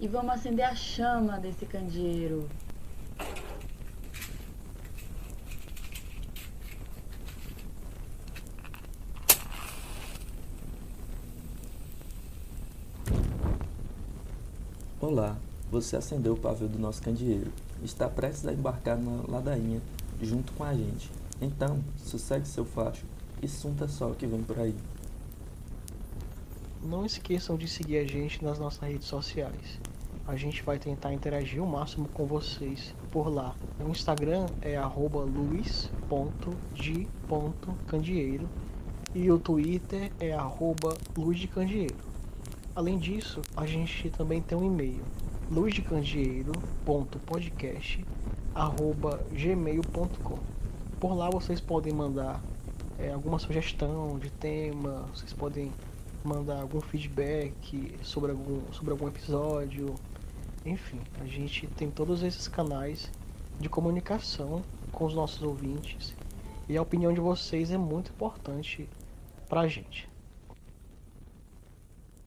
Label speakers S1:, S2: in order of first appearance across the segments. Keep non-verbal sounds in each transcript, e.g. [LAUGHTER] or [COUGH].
S1: e vamos acender a chama desse candeeiro.
S2: Olá, você acendeu o pavio do nosso candeeiro. Está prestes a embarcar na ladainha junto com a gente. Então, sossegue seu facho e sunta só o que vem por aí.
S3: Não esqueçam de seguir a gente nas nossas redes sociais. A gente vai tentar interagir o máximo com vocês por lá. O Instagram é luz.de.candieiro e o Twitter é luzdecandieiro. Além disso, a gente também tem um e-mail luzdecandieiro.podcast@gmail.com. Por lá vocês podem mandar é, alguma sugestão de tema, vocês podem mandar algum feedback sobre algum, sobre algum episódio. Enfim, a gente tem todos esses canais de comunicação com os nossos ouvintes e a opinião de vocês é muito importante pra gente.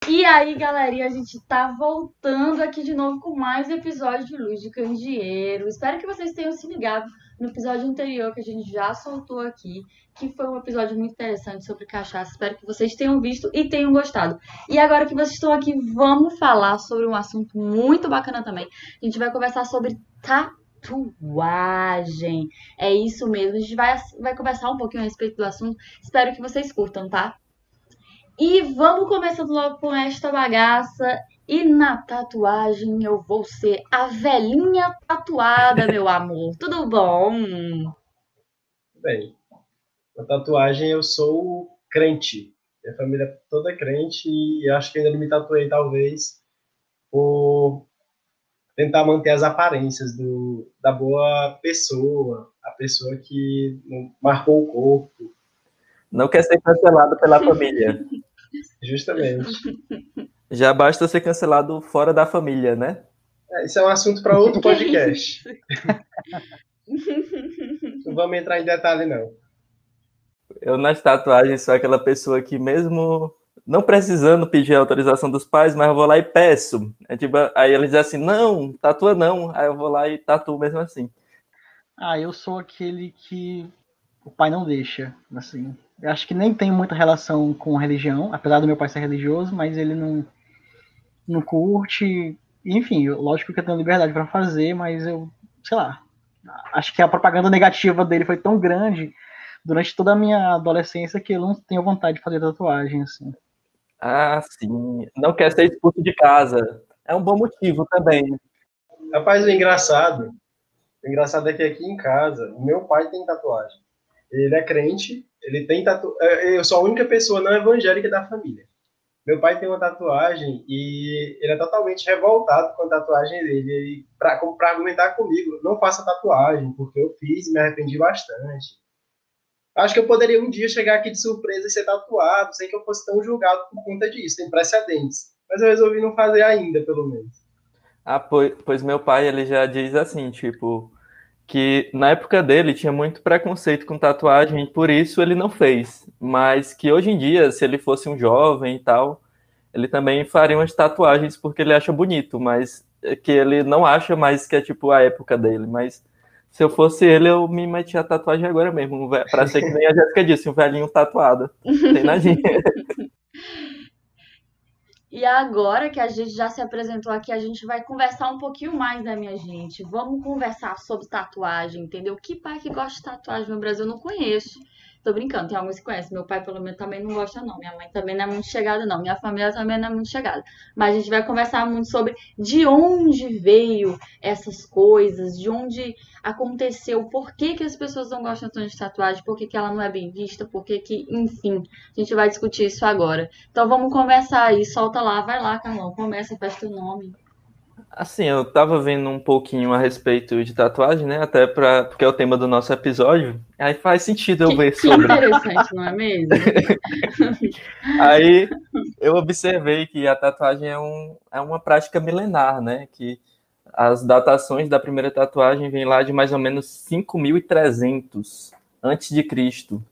S1: E aí, galerinha, a gente tá voltando aqui de novo com mais episódio de Luz de Candeeiro. Espero que vocês tenham se ligado no episódio anterior que a gente já soltou aqui, que foi um episódio muito interessante sobre cachaça. Espero que vocês tenham visto e tenham gostado. E agora que vocês estão aqui, vamos falar sobre um assunto muito bacana também. A gente vai conversar sobre tatuagem. É isso mesmo. A gente vai, vai conversar um pouquinho a respeito do assunto. Espero que vocês curtam, tá? E vamos começando logo com esta bagaça. E na tatuagem eu vou ser a velhinha tatuada, meu amor. [LAUGHS] Tudo bom?
S4: Bem, na tatuagem eu sou crente. Minha família é toda crente e acho que ainda não me tatuei, talvez, por tentar manter as aparências do, da boa pessoa, a pessoa que marcou o corpo.
S2: Não quer ser cancelado pela [LAUGHS] família.
S4: Justamente. [LAUGHS]
S2: Já basta ser cancelado fora da família, né?
S4: É, isso é um assunto para outro [LAUGHS] podcast. [LAUGHS] não vamos entrar em detalhe, não.
S2: Eu, nas tatuagens, sou aquela pessoa que, mesmo não precisando pedir a autorização dos pais, mas eu vou lá e peço. É tipo, aí eles dizem assim: não, tatua não. Aí eu vou lá e tatuo mesmo assim.
S3: Ah, eu sou aquele que o pai não deixa, assim. Eu acho que nem tem muita relação com religião, apesar do meu pai ser religioso, mas ele não não curte. Enfim, lógico que eu tenho liberdade para fazer, mas eu, sei lá, acho que a propaganda negativa dele foi tão grande durante toda a minha adolescência que eu não tenho vontade de fazer tatuagem, assim.
S2: Ah, sim. Não quer ser expulso de casa. É um bom motivo também.
S4: Rapaz, o engraçado, o engraçado é que aqui em casa, o meu pai tem tatuagem. Ele é crente, ele tem tatuagem. É, eu sou a única pessoa não evangélica da família. Meu pai tem uma tatuagem e ele é totalmente revoltado com a tatuagem dele. Para argumentar comigo, não faça tatuagem, porque eu fiz e me arrependi bastante. Acho que eu poderia um dia chegar aqui de surpresa e ser tatuado, sem que eu fosse tão julgado por conta disso, tem precedentes. Mas eu resolvi não fazer ainda, pelo menos.
S2: Ah, pois, pois meu pai, ele já diz assim, tipo, que na época dele tinha muito preconceito com tatuagem, por isso ele não fez. Mas que hoje em dia, se ele fosse um jovem e tal, ele também faria umas tatuagens porque ele acha bonito, mas que ele não acha mais que é tipo a época dele. Mas se eu fosse ele, eu me metia a tatuagem agora mesmo, para ser que nem a Jéssica disse, um velhinho tatuado. Tem nadinha. [LAUGHS]
S1: E agora que a gente já se apresentou aqui, a gente vai conversar um pouquinho mais, né, minha gente? Vamos conversar sobre tatuagem, entendeu? Que pai que gosta de tatuagem no Brasil eu não conheço. Tô brincando, tem alguns que conhecem. Meu pai, pelo menos, também não gosta, não. Minha mãe também não é muito chegada, não. Minha família também não é muito chegada. Mas a gente vai conversar muito sobre de onde veio essas coisas, de onde aconteceu, por que, que as pessoas não gostam tanto de tatuagem, por que, que ela não é bem vista, por que, que, enfim, a gente vai discutir isso agora. Então vamos conversar aí, solta lá, vai lá, Carlão, começa, faz teu nome.
S2: Assim, eu tava vendo um pouquinho a respeito de tatuagem, né? Até para porque é o tema do nosso episódio. Aí faz sentido eu
S1: que,
S2: ver
S1: que sobre. interessante, não é mesmo? [LAUGHS]
S2: aí eu observei que a tatuagem é, um, é uma prática milenar, né? Que as datações da primeira tatuagem vêm lá de mais ou menos 5.300 antes de Cristo.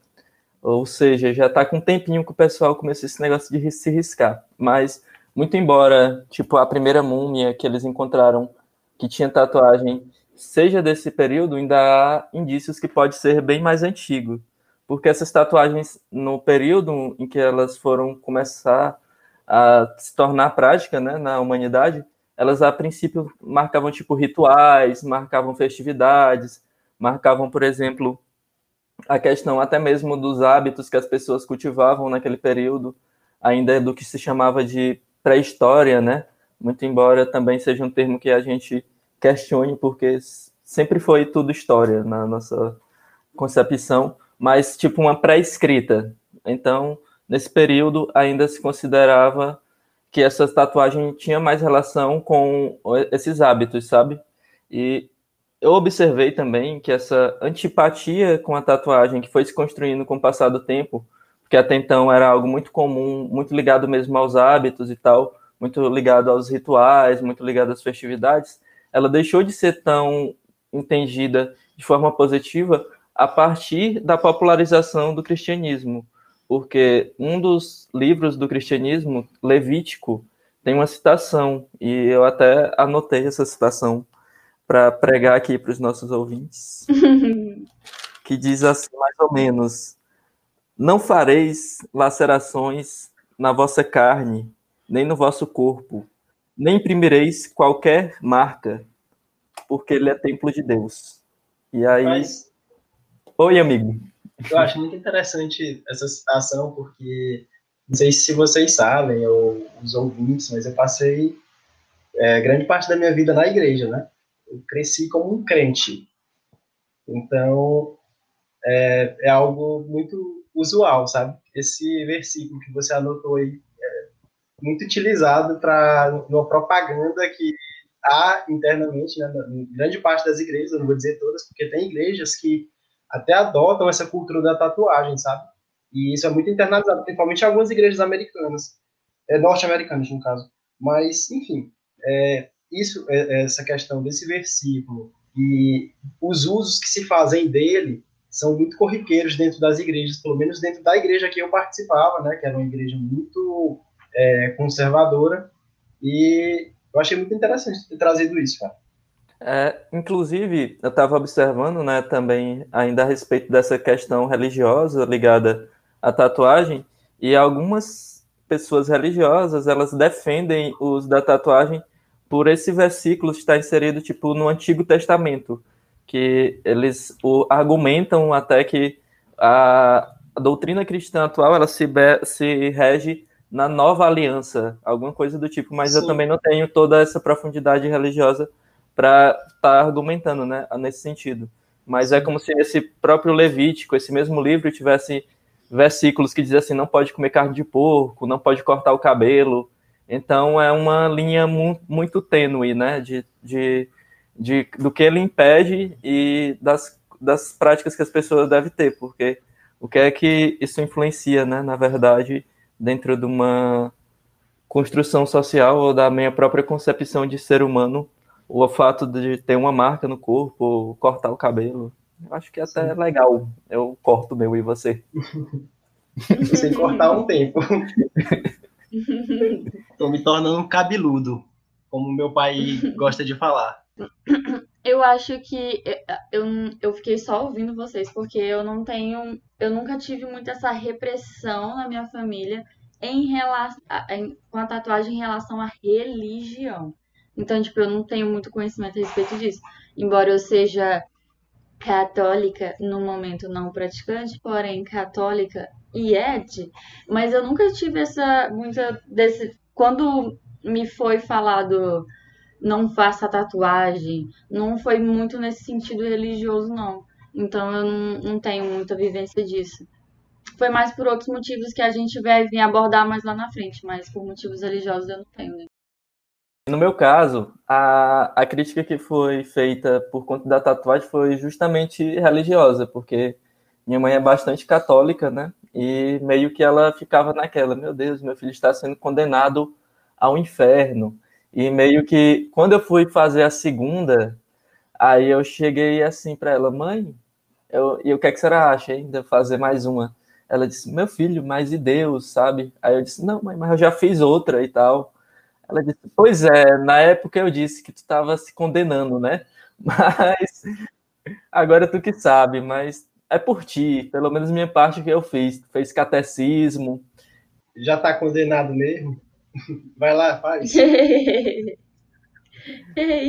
S2: Ou seja, já está com um tempinho que o pessoal começou esse negócio de se riscar. Mas muito embora, tipo, a primeira múmia que eles encontraram que tinha tatuagem seja desse período, ainda há indícios que pode ser bem mais antigo, porque essas tatuagens, no período em que elas foram começar a se tornar prática né, na humanidade, elas a princípio marcavam tipo rituais, marcavam festividades, marcavam, por exemplo, a questão até mesmo dos hábitos que as pessoas cultivavam naquele período, ainda do que se chamava de pré-história, né? Muito embora também seja um termo que a gente questione, porque sempre foi tudo história na nossa concepção, mas tipo uma pré-escrita. Então, nesse período, ainda se considerava que essa tatuagem tinha mais relação com esses hábitos, sabe? E eu observei também que essa antipatia com a tatuagem que foi se construindo com o passar do tempo, porque até então era algo muito comum, muito ligado mesmo aos hábitos e tal, muito ligado aos rituais, muito ligado às festividades, ela deixou de ser tão entendida de forma positiva a partir da popularização do cristianismo, porque um dos livros do cristianismo, Levítico, tem uma citação, e eu até anotei essa citação para pregar aqui para os nossos ouvintes, [LAUGHS] que diz assim, mais ou menos: Não fareis lacerações na vossa carne, nem no vosso corpo, nem imprimireis qualquer marca, porque ele é templo de Deus. E aí. Mas, Oi, amigo.
S4: Eu acho muito interessante essa citação, porque não sei se vocês sabem, ou os ouvintes, mas eu passei é, grande parte da minha vida na igreja, né? Eu cresci como um crente. Então, é, é algo muito usual, sabe? Esse versículo que você anotou aí muito utilizado para uma propaganda que há internamente, né, em grande parte das igrejas, eu não vou dizer todas, porque tem igrejas que até adotam essa cultura da tatuagem, sabe? E isso é muito internalizado, principalmente em algumas igrejas americanas, é, norte-americanas, no caso. Mas, enfim, é, isso, é, essa questão desse versículo e os usos que se fazem dele são muito corriqueiros dentro das igrejas, pelo menos dentro da igreja que eu participava, né, que era uma igreja muito é, conservadora, e eu achei muito interessante ter trazido isso, cara.
S2: É, inclusive, eu estava observando né, também ainda a respeito dessa questão religiosa ligada à tatuagem, e algumas pessoas religiosas, elas defendem o uso da tatuagem por esse versículo estar inserido tipo no Antigo Testamento, que eles o, argumentam até que a, a doutrina cristã atual ela se, se rege na nova aliança, alguma coisa do tipo, mas Sim. eu também não tenho toda essa profundidade religiosa para estar tá argumentando, né, nesse sentido. Mas é como se esse próprio Levítico, esse mesmo livro, tivesse versículos que dizem assim: não pode comer carne de porco, não pode cortar o cabelo. Então é uma linha mu muito tênue, né, de, de, de, do que ele impede e das, das práticas que as pessoas devem ter, porque o que é que isso influencia, né, na verdade, dentro de uma construção social ou da minha própria concepção de ser humano, o fato de ter uma marca no corpo, cortar o cabelo. Eu acho que até Sim. é legal. Eu corto meu e você. [LAUGHS]
S4: Sem cortar um tempo. [LAUGHS] Estou me tornando um cabeludo, como meu pai gosta de falar.
S1: Eu acho que eu, eu fiquei só ouvindo vocês, porque eu não tenho. Eu nunca tive muito essa repressão na minha família em relação, em, com a tatuagem em relação à religião. Então, tipo, eu não tenho muito conhecimento a respeito disso. Embora eu seja católica no momento não praticante, porém católica e ed, mas eu nunca tive essa muita desse quando me foi falado não faça tatuagem, não foi muito nesse sentido religioso não. Então eu não, não tenho muita vivência disso. Foi mais por outros motivos que a gente vai vir abordar mais lá na frente, mas por motivos religiosos eu não tenho. Né?
S2: No meu caso, a, a crítica que foi feita por conta da tatuagem foi justamente religiosa, porque minha mãe é bastante católica, né? E meio que ela ficava naquela, meu Deus, meu filho está sendo condenado ao inferno. E meio que quando eu fui fazer a segunda, aí eu cheguei assim para ela, mãe, eu, e o que é que você acha ainda fazer mais uma? Ela disse, meu filho, mas e Deus, sabe? Aí eu disse, não, mãe, mas eu já fiz outra e tal. Ela disse, pois é, na época eu disse que tu estava se condenando, né? [LAUGHS] Mas agora tu que sabe, mas é por ti, pelo menos minha parte que eu fiz. Fez catecismo.
S4: Já tá condenado mesmo? Vai lá, faz. [LAUGHS]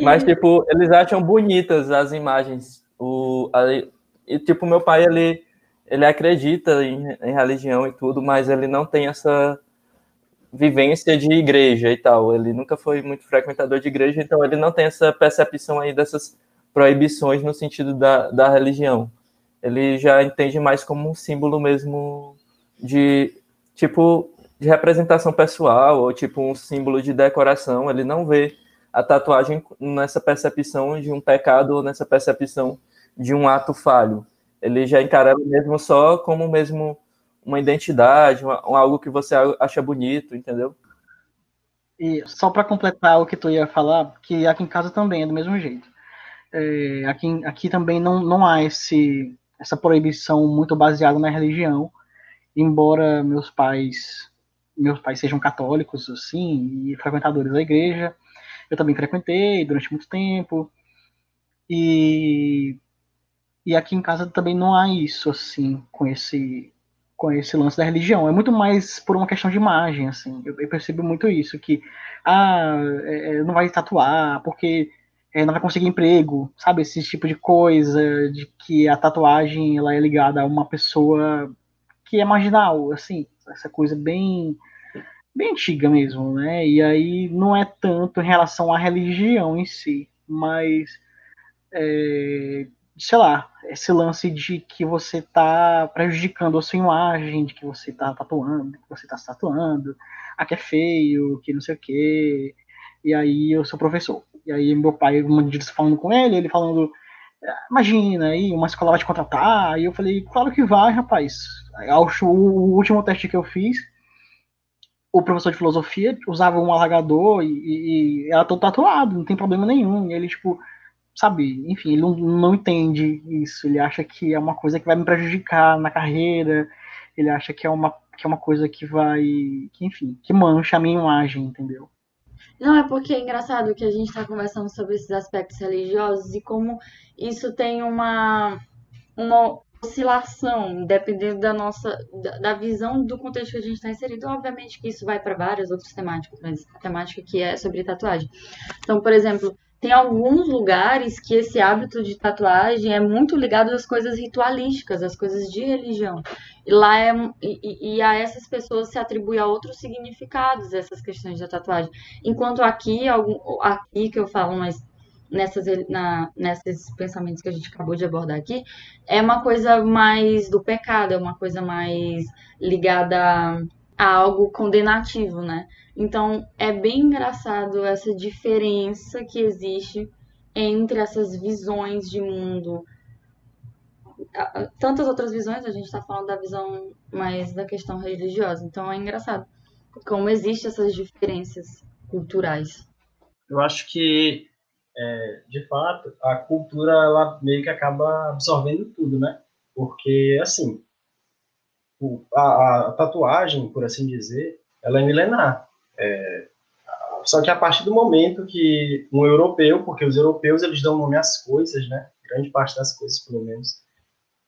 S2: mas, tipo, eles acham bonitas as imagens. O, a, e, tipo, meu pai, ele, ele acredita em, em religião e tudo, mas ele não tem essa vivência de igreja e tal. Ele nunca foi muito frequentador de igreja, então ele não tem essa percepção aí dessas proibições no sentido da, da religião. Ele já entende mais como um símbolo mesmo de tipo de representação pessoal ou tipo um símbolo de decoração. Ele não vê a tatuagem nessa percepção de um pecado ou nessa percepção de um ato falho. Ele já encara mesmo só como mesmo uma identidade, uma, algo que você acha bonito, entendeu?
S3: E só para completar o que tu ia falar, que aqui em casa também é do mesmo jeito. É, aqui, aqui também não, não há esse, essa proibição muito baseada na religião, embora meus pais meus pais sejam católicos assim e frequentadores da igreja, eu também frequentei durante muito tempo e e aqui em casa também não há isso assim com esse com esse lance da religião. É muito mais por uma questão de imagem, assim. Eu, eu percebo muito isso, que ah, é, é, não vai tatuar, porque é, não vai conseguir emprego, sabe? Esse tipo de coisa, de que a tatuagem ela é ligada a uma pessoa que é marginal, assim, essa coisa bem bem antiga mesmo, né? E aí não é tanto em relação à religião em si, mas é, sei lá, esse lance de que você está prejudicando a sua imagem, de que você está tatuando, que você está se tatuando, ah, que é feio, que não sei o quê. E aí eu sou professor. E aí meu pai, um dia falando com ele, ele falando, imagina aí, uma escola vai te contratar. E eu falei, claro que vai, rapaz. O último teste que eu fiz, o professor de filosofia usava um alagador e, e, e era todo tatuado, não tem problema nenhum. E ele, tipo, sabe, enfim, ele não, não entende isso, ele acha que é uma coisa que vai me prejudicar na carreira, ele acha que é uma, que é uma coisa que vai, que, enfim, que mancha a minha imagem, entendeu?
S1: Não, é porque é engraçado que a gente está conversando sobre esses aspectos religiosos e como isso tem uma, uma oscilação, dependendo da nossa da, visão do contexto que a gente está inserido. Obviamente que isso vai para várias outras temáticas, mas a temática que é sobre tatuagem. Então, por exemplo, tem alguns lugares que esse hábito de tatuagem é muito ligado às coisas ritualísticas, às coisas de religião. E lá é e, e a essas pessoas se atribui a outros significados essas questões da tatuagem. Enquanto aqui, algum, aqui que eu falo, mas nessas na, nesses pensamentos que a gente acabou de abordar aqui, é uma coisa mais do pecado, é uma coisa mais ligada a algo condenativo, né? Então é bem engraçado essa diferença que existe entre essas visões de mundo. Tantas outras visões, a gente está falando da visão mais da questão religiosa. Então é engraçado como existem essas diferenças culturais.
S4: Eu acho que, é, de fato, a cultura ela meio que acaba absorvendo tudo, né? Porque, assim, a, a tatuagem, por assim dizer, ela é milenar. É, só que a partir do momento que um europeu, porque os europeus eles dão nome às coisas, né? Grande parte das coisas, pelo menos.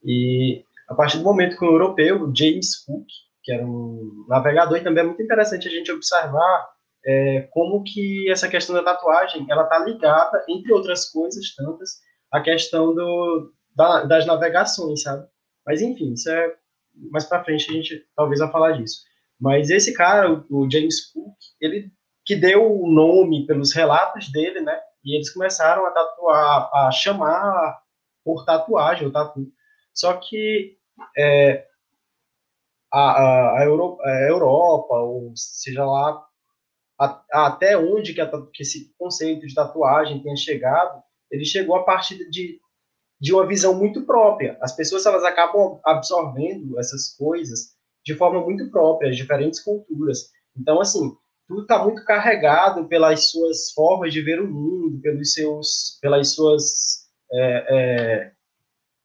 S4: E a partir do momento que um europeu, James Cook, que era um navegador, e também é muito interessante a gente observar é, como que essa questão da tatuagem ela está ligada, entre outras coisas tantas, à questão do, da, das navegações, sabe? Mas enfim, isso é mais para frente a gente talvez vai falar disso. Mas esse cara, o James Cook, ele que deu o nome pelos relatos dele, né? E eles começaram a tatuar, a chamar por tatuagem, o tatu. Só que é, a, a, a, Europa, a, Europa, ou seja lá, a, até onde que, que, esse conceito de tatuagem tenha chegado, ele chegou a partir de, de uma visão muito própria. As pessoas elas acabam absorvendo essas coisas de forma muito própria, as diferentes culturas. Então, assim, tudo está muito carregado pelas suas formas de ver o mundo, pelos seus, pelas suas, é, é,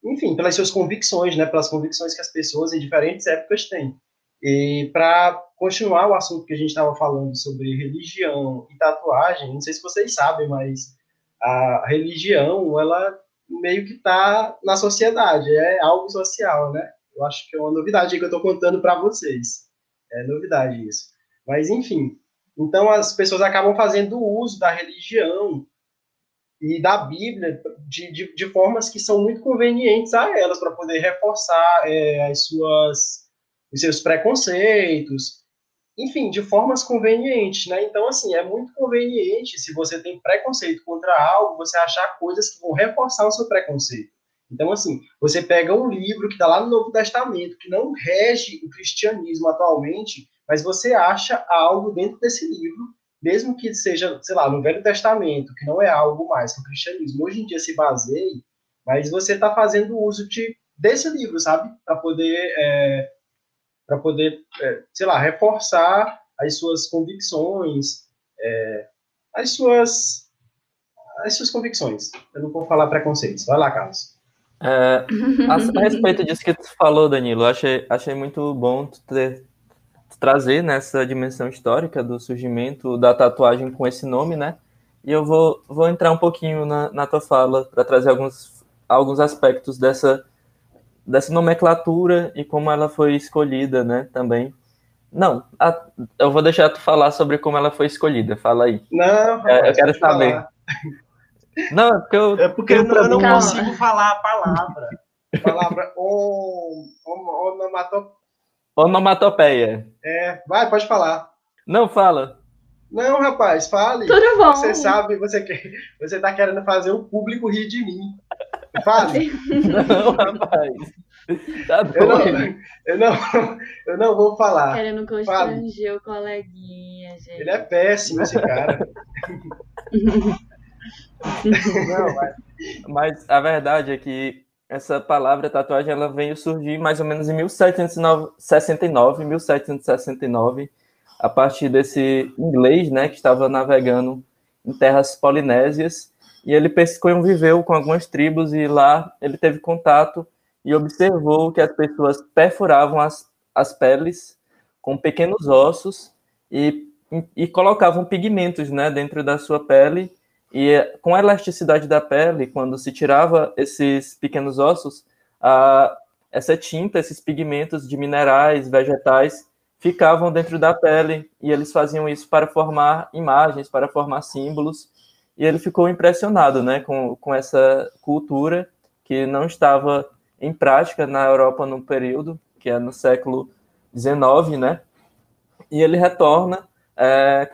S4: enfim, pelas suas convicções, né, pelas convicções que as pessoas em diferentes épocas têm. E para continuar o assunto que a gente estava falando sobre religião e tatuagem, não sei se vocês sabem, mas a religião, ela meio que está na sociedade, é algo social, né? Eu acho que é uma novidade que eu estou contando para vocês. É novidade isso. Mas, enfim, então as pessoas acabam fazendo uso da religião e da Bíblia de, de, de formas que são muito convenientes a elas para poder reforçar é, as suas, os seus preconceitos, enfim, de formas convenientes, né? Então, assim, é muito conveniente se você tem preconceito contra algo, você achar coisas que vão reforçar o seu preconceito. Então, assim, você pega um livro que está lá no Novo Testamento, que não rege o cristianismo atualmente, mas você acha algo dentro desse livro, mesmo que seja, sei lá, no Velho Testamento, que não é algo mais que o cristianismo hoje em dia se baseie, mas você está fazendo uso de, desse livro, sabe? Para poder, é, para poder é, sei lá, reforçar as suas convicções, é, as suas as suas convicções. Eu não vou falar preconceitos. Vai lá, Carlos.
S2: É, a, a, respeito disso que tu falou, Danilo, achei, achei muito bom tu ter trazer nessa dimensão histórica do surgimento da tatuagem com esse nome, né? E eu vou, vou entrar um pouquinho na, na tua fala para trazer alguns, alguns aspectos dessa, dessa nomenclatura e como ela foi escolhida, né? Também. Não, a, eu vou deixar tu falar sobre como ela foi escolhida. Fala aí.
S4: Não,
S2: é, eu quero saber. Falar. [LAUGHS] Não, é porque eu,
S4: é porque eu não, eu não consigo falar a palavra. A palavra [LAUGHS] om, om,
S2: onomatopeia.
S4: É, vai, pode falar.
S2: Não fala.
S4: Não, rapaz, fale.
S1: Tudo bom.
S4: Você sabe, você quer, você tá querendo fazer o público rir de mim. Fale. [LAUGHS]
S2: Não, rapaz. Tá
S4: eu, não, eu, não, eu não vou falar.
S1: Querendo constranger o coleguinha, gente.
S4: Ele é péssimo, esse cara. [LAUGHS]
S2: Não, mas, mas a verdade é que essa palavra tatuagem ela veio surgir mais ou menos em 1769, 1769, a partir desse inglês, né, que estava navegando em terras polinésias, e ele conviveu com algumas tribos e lá ele teve contato e observou que as pessoas perfuravam as, as peles com pequenos ossos e, e colocavam pigmentos, né, dentro da sua pele e com a elasticidade da pele, quando se tirava esses pequenos ossos, a, essa tinta, esses pigmentos de minerais, vegetais, ficavam dentro da pele e eles faziam isso para formar imagens, para formar símbolos. E ele ficou impressionado né, com, com essa cultura que não estava em prática na Europa no período, que é no século XIX, né? E ele retorna é,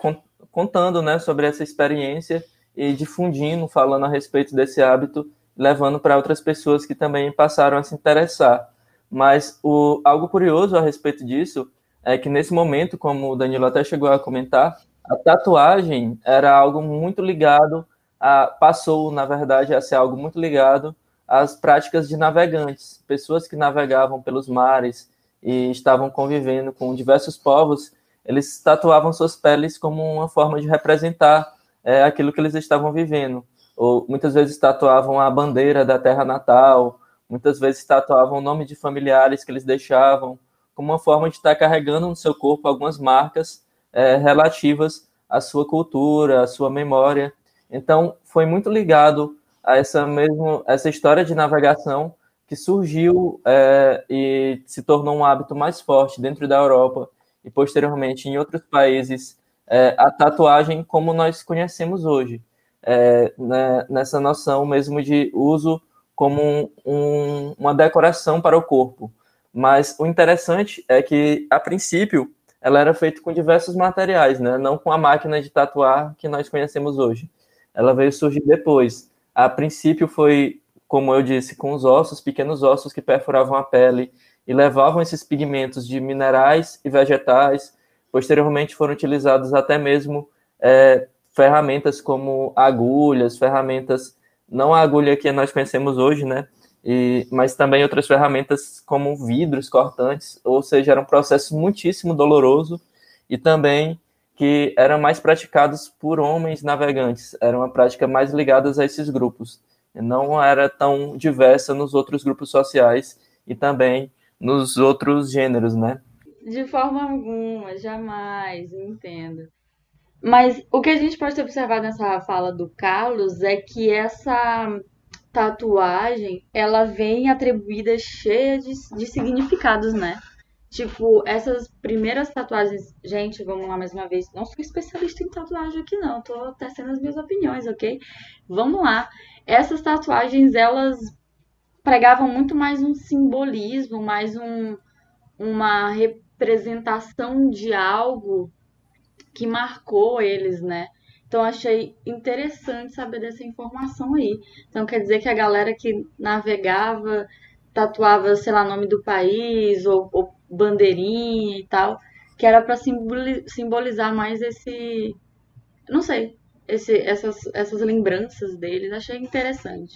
S2: contando né, sobre essa experiência e difundindo, falando a respeito desse hábito, levando para outras pessoas que também passaram a se interessar. Mas o, algo curioso a respeito disso é que nesse momento, como o Danilo até chegou a comentar, a tatuagem era algo muito ligado a, passou, na verdade, a ser algo muito ligado às práticas de navegantes, pessoas que navegavam pelos mares e estavam convivendo com diversos povos, eles tatuavam suas peles como uma forma de representar é, aquilo que eles estavam vivendo. Ou muitas vezes tatuavam a bandeira da terra natal, muitas vezes tatuavam o nome de familiares que eles deixavam, como uma forma de estar carregando no seu corpo algumas marcas é, relativas à sua cultura, à sua memória. Então, foi muito ligado a essa mesmo essa história de navegação que surgiu é, e se tornou um hábito mais forte dentro da Europa e posteriormente em outros países é, a tatuagem como nós conhecemos hoje, é, né, nessa noção mesmo de uso como um, um, uma decoração para o corpo. Mas o interessante é que, a princípio, ela era feita com diversos materiais, né? não com a máquina de tatuar que nós conhecemos hoje. Ela veio surgir depois. A princípio foi, como eu disse, com os ossos, pequenos ossos que perfuravam a pele e levavam esses pigmentos de minerais e vegetais Posteriormente foram utilizados até mesmo é, ferramentas como agulhas, ferramentas, não a agulha que nós conhecemos hoje, né? E, mas também outras ferramentas como vidros cortantes, ou seja, era um processo muitíssimo doloroso e também que eram mais praticados por homens navegantes, era uma prática mais ligada a esses grupos, não era tão diversa nos outros grupos sociais e também nos outros gêneros, né?
S1: De forma alguma, jamais, entendo. Mas o que a gente pode observar nessa fala do Carlos é que essa tatuagem, ela vem atribuída cheia de, de significados, né? Tipo, essas primeiras tatuagens, gente, vamos lá mais uma vez. Não sou especialista em tatuagem aqui, não. Tô testando as minhas opiniões, ok? Vamos lá. Essas tatuagens, elas pregavam muito mais um simbolismo, mais um, uma representação de algo que marcou eles, né? Então achei interessante saber dessa informação aí. Então quer dizer que a galera que navegava tatuava, sei lá, nome do país ou, ou bandeirinha e tal, que era para simbolizar mais esse, não sei, esse, essas, essas lembranças deles. Achei interessante.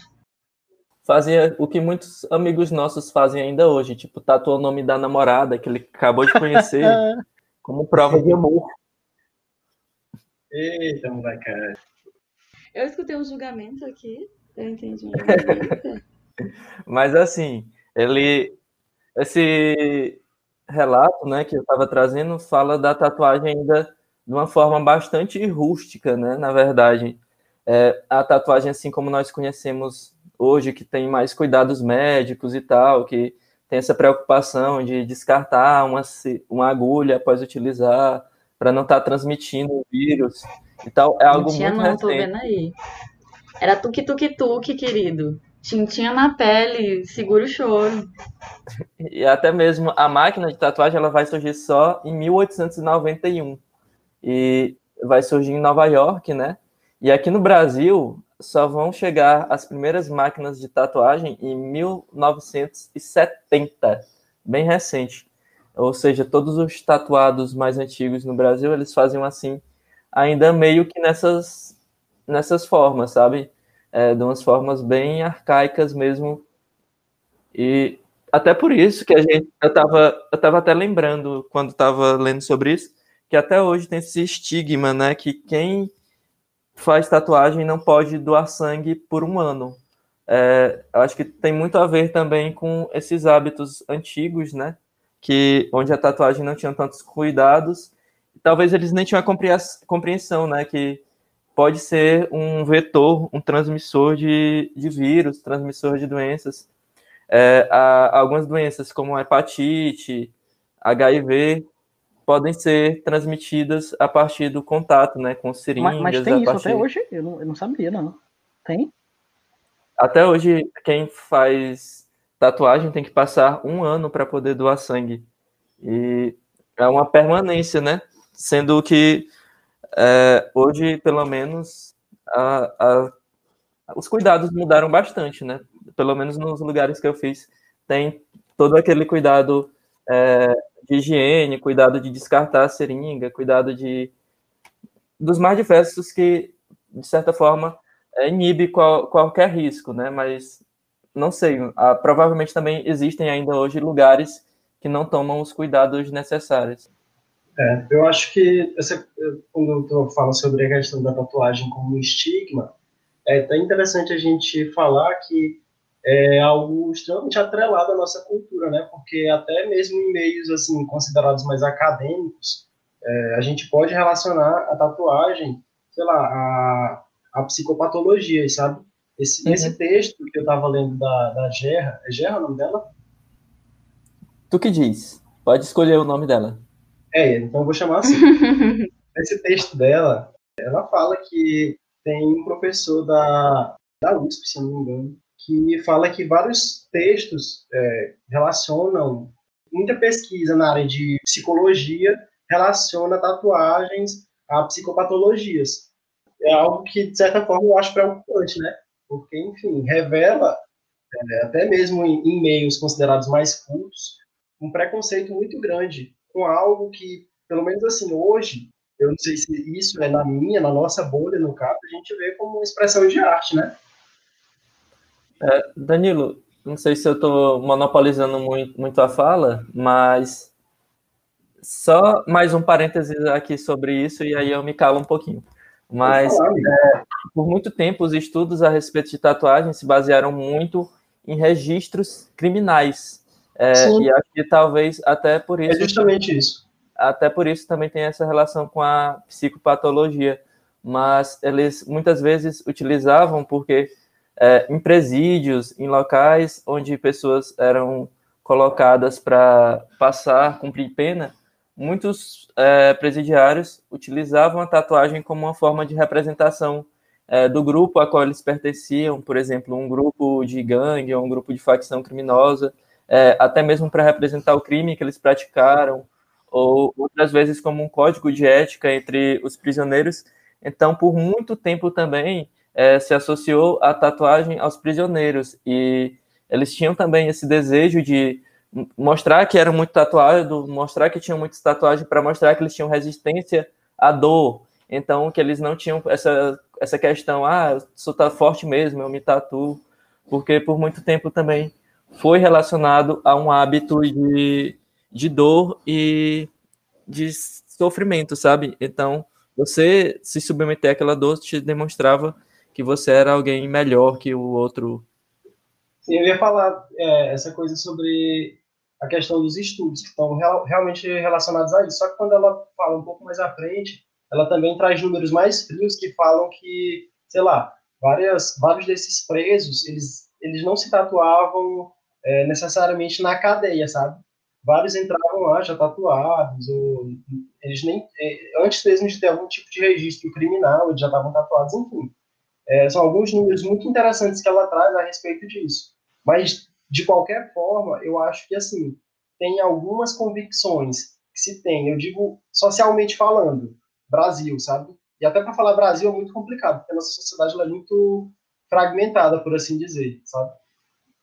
S2: Fazia o que muitos amigos nossos fazem ainda hoje, tipo, tatuar o nome da namorada que ele acabou de conhecer [LAUGHS] como prova de amor.
S4: Eita, moleque.
S1: Eu escutei um julgamento aqui, eu entendi um [LAUGHS]
S2: Mas assim, ele esse relato, né, que eu estava trazendo fala da tatuagem ainda de uma forma bastante rústica, né, na verdade. É, a tatuagem assim como nós conhecemos hoje, que tem mais cuidados médicos e tal, que tem essa preocupação de descartar uma, uma agulha após utilizar, para não estar tá transmitindo o vírus e tal, é algo
S1: não tinha,
S2: muito
S1: não,
S2: recente.
S1: tô vendo aí. Era tuque-tuque-tuque, querido. Tintinha na pele, segura o choro.
S2: E até mesmo a máquina de tatuagem ela vai surgir só em 1891. E vai surgir em Nova York, né? E aqui no Brasil só vão chegar as primeiras máquinas de tatuagem em 1970, bem recente. Ou seja, todos os tatuados mais antigos no Brasil, eles faziam assim, ainda meio que nessas nessas formas, sabe? é, de umas formas bem arcaicas mesmo. E até por isso que a gente, eu estava eu tava até lembrando, quando estava lendo sobre isso, que até hoje tem esse estigma, né, que quem faz tatuagem não pode doar sangue por um ano. É, acho que tem muito a ver também com esses hábitos antigos, né, que onde a tatuagem não tinha tantos cuidados, talvez eles nem tinham a compreensão, né, que pode ser um vetor, um transmissor de, de vírus, transmissor de doenças. É, algumas doenças, como hepatite, HIV, podem ser transmitidas a partir do contato né, com seringas.
S3: Mas, mas tem isso
S2: partir...
S3: até hoje? Eu não, eu não sabia, não. Tem?
S2: Até hoje, quem faz tatuagem tem que passar um ano para poder doar sangue. E é uma permanência, né? Sendo que é, hoje, pelo menos, a, a, os cuidados mudaram bastante, né? Pelo menos nos lugares que eu fiz, tem todo aquele cuidado é, de higiene, cuidado de descartar a seringa, cuidado de dos mais diversos que, de certa forma, é, inibe qual, qualquer risco, né? Mas não sei, provavelmente também existem ainda hoje lugares que não tomam os cuidados necessários.
S4: É, eu acho que essa, quando eu falo sobre a questão da tatuagem como um estigma, é até interessante a gente falar que é algo extremamente atrelado à nossa cultura, né? Porque até mesmo em meios assim considerados mais acadêmicos, é, a gente pode relacionar a tatuagem, sei lá, a, a psicopatologias, sabe? Esse, uhum. esse texto que eu estava lendo da, da Gerra, é Gerra o nome dela?
S2: Tu que diz. Pode escolher o nome dela.
S4: É, então eu vou chamar assim. [LAUGHS] Esse texto dela, ela fala que tem um professor da, da USP, se não me engano, que fala que vários textos é, relacionam, muita pesquisa na área de psicologia relaciona tatuagens a psicopatologias. É algo que, de certa forma, eu acho preocupante, né? Porque, enfim, revela, é, até mesmo em, em meios considerados mais cultos, um preconceito muito grande com algo que, pelo menos assim, hoje, eu não sei se isso é na minha, na nossa bolha, no caso, a gente vê como uma expressão de arte, né?
S2: É, Danilo, não sei se eu estou monopolizando muito, muito a fala, mas só mais um parênteses aqui sobre isso e aí eu me calo um pouquinho. Mas é, por muito tempo os estudos a respeito de tatuagem se basearam muito em registros criminais É, e acho que talvez até por isso.
S4: É justamente isso.
S2: Até por isso também tem essa relação com a psicopatologia. Mas eles muitas vezes utilizavam porque é, em presídios, em locais onde pessoas eram colocadas para passar, cumprir pena, muitos é, presidiários utilizavam a tatuagem como uma forma de representação é, do grupo a qual eles pertenciam, por exemplo, um grupo de gangue ou um grupo de facção criminosa, é, até mesmo para representar o crime que eles praticaram, ou outras vezes como um código de ética entre os prisioneiros. Então, por muito tempo também é, se associou a tatuagem aos prisioneiros e eles tinham também esse desejo de mostrar que eram muito tatuados, mostrar que tinham muitas tatuagens para mostrar que eles tinham resistência à dor. Então, que eles não tinham essa, essa questão, ah, sou tá forte mesmo, eu me tatuo, porque por muito tempo também foi relacionado a um hábito de, de dor e de sofrimento, sabe? Então, você se submeter àquela dor te demonstrava que você era alguém melhor que o outro.
S4: Sim, eu ia falar é, essa coisa sobre a questão dos estudos, que estão real, realmente relacionados a isso. Só que quando ela fala um pouco mais à frente, ela também traz números mais frios que falam que, sei lá, várias, vários desses presos, eles, eles não se tatuavam é, necessariamente na cadeia, sabe? Vários entravam lá já tatuados, ou eles nem, é, antes mesmo de ter algum tipo de registro criminal, eles já estavam tatuados, enfim. É, são alguns números muito interessantes que ela traz a respeito disso. Mas, de qualquer forma, eu acho que, assim, tem algumas convicções que se tem, eu digo socialmente falando, Brasil, sabe? E até para falar Brasil é muito complicado, porque a nossa sociedade é muito fragmentada, por assim dizer, sabe?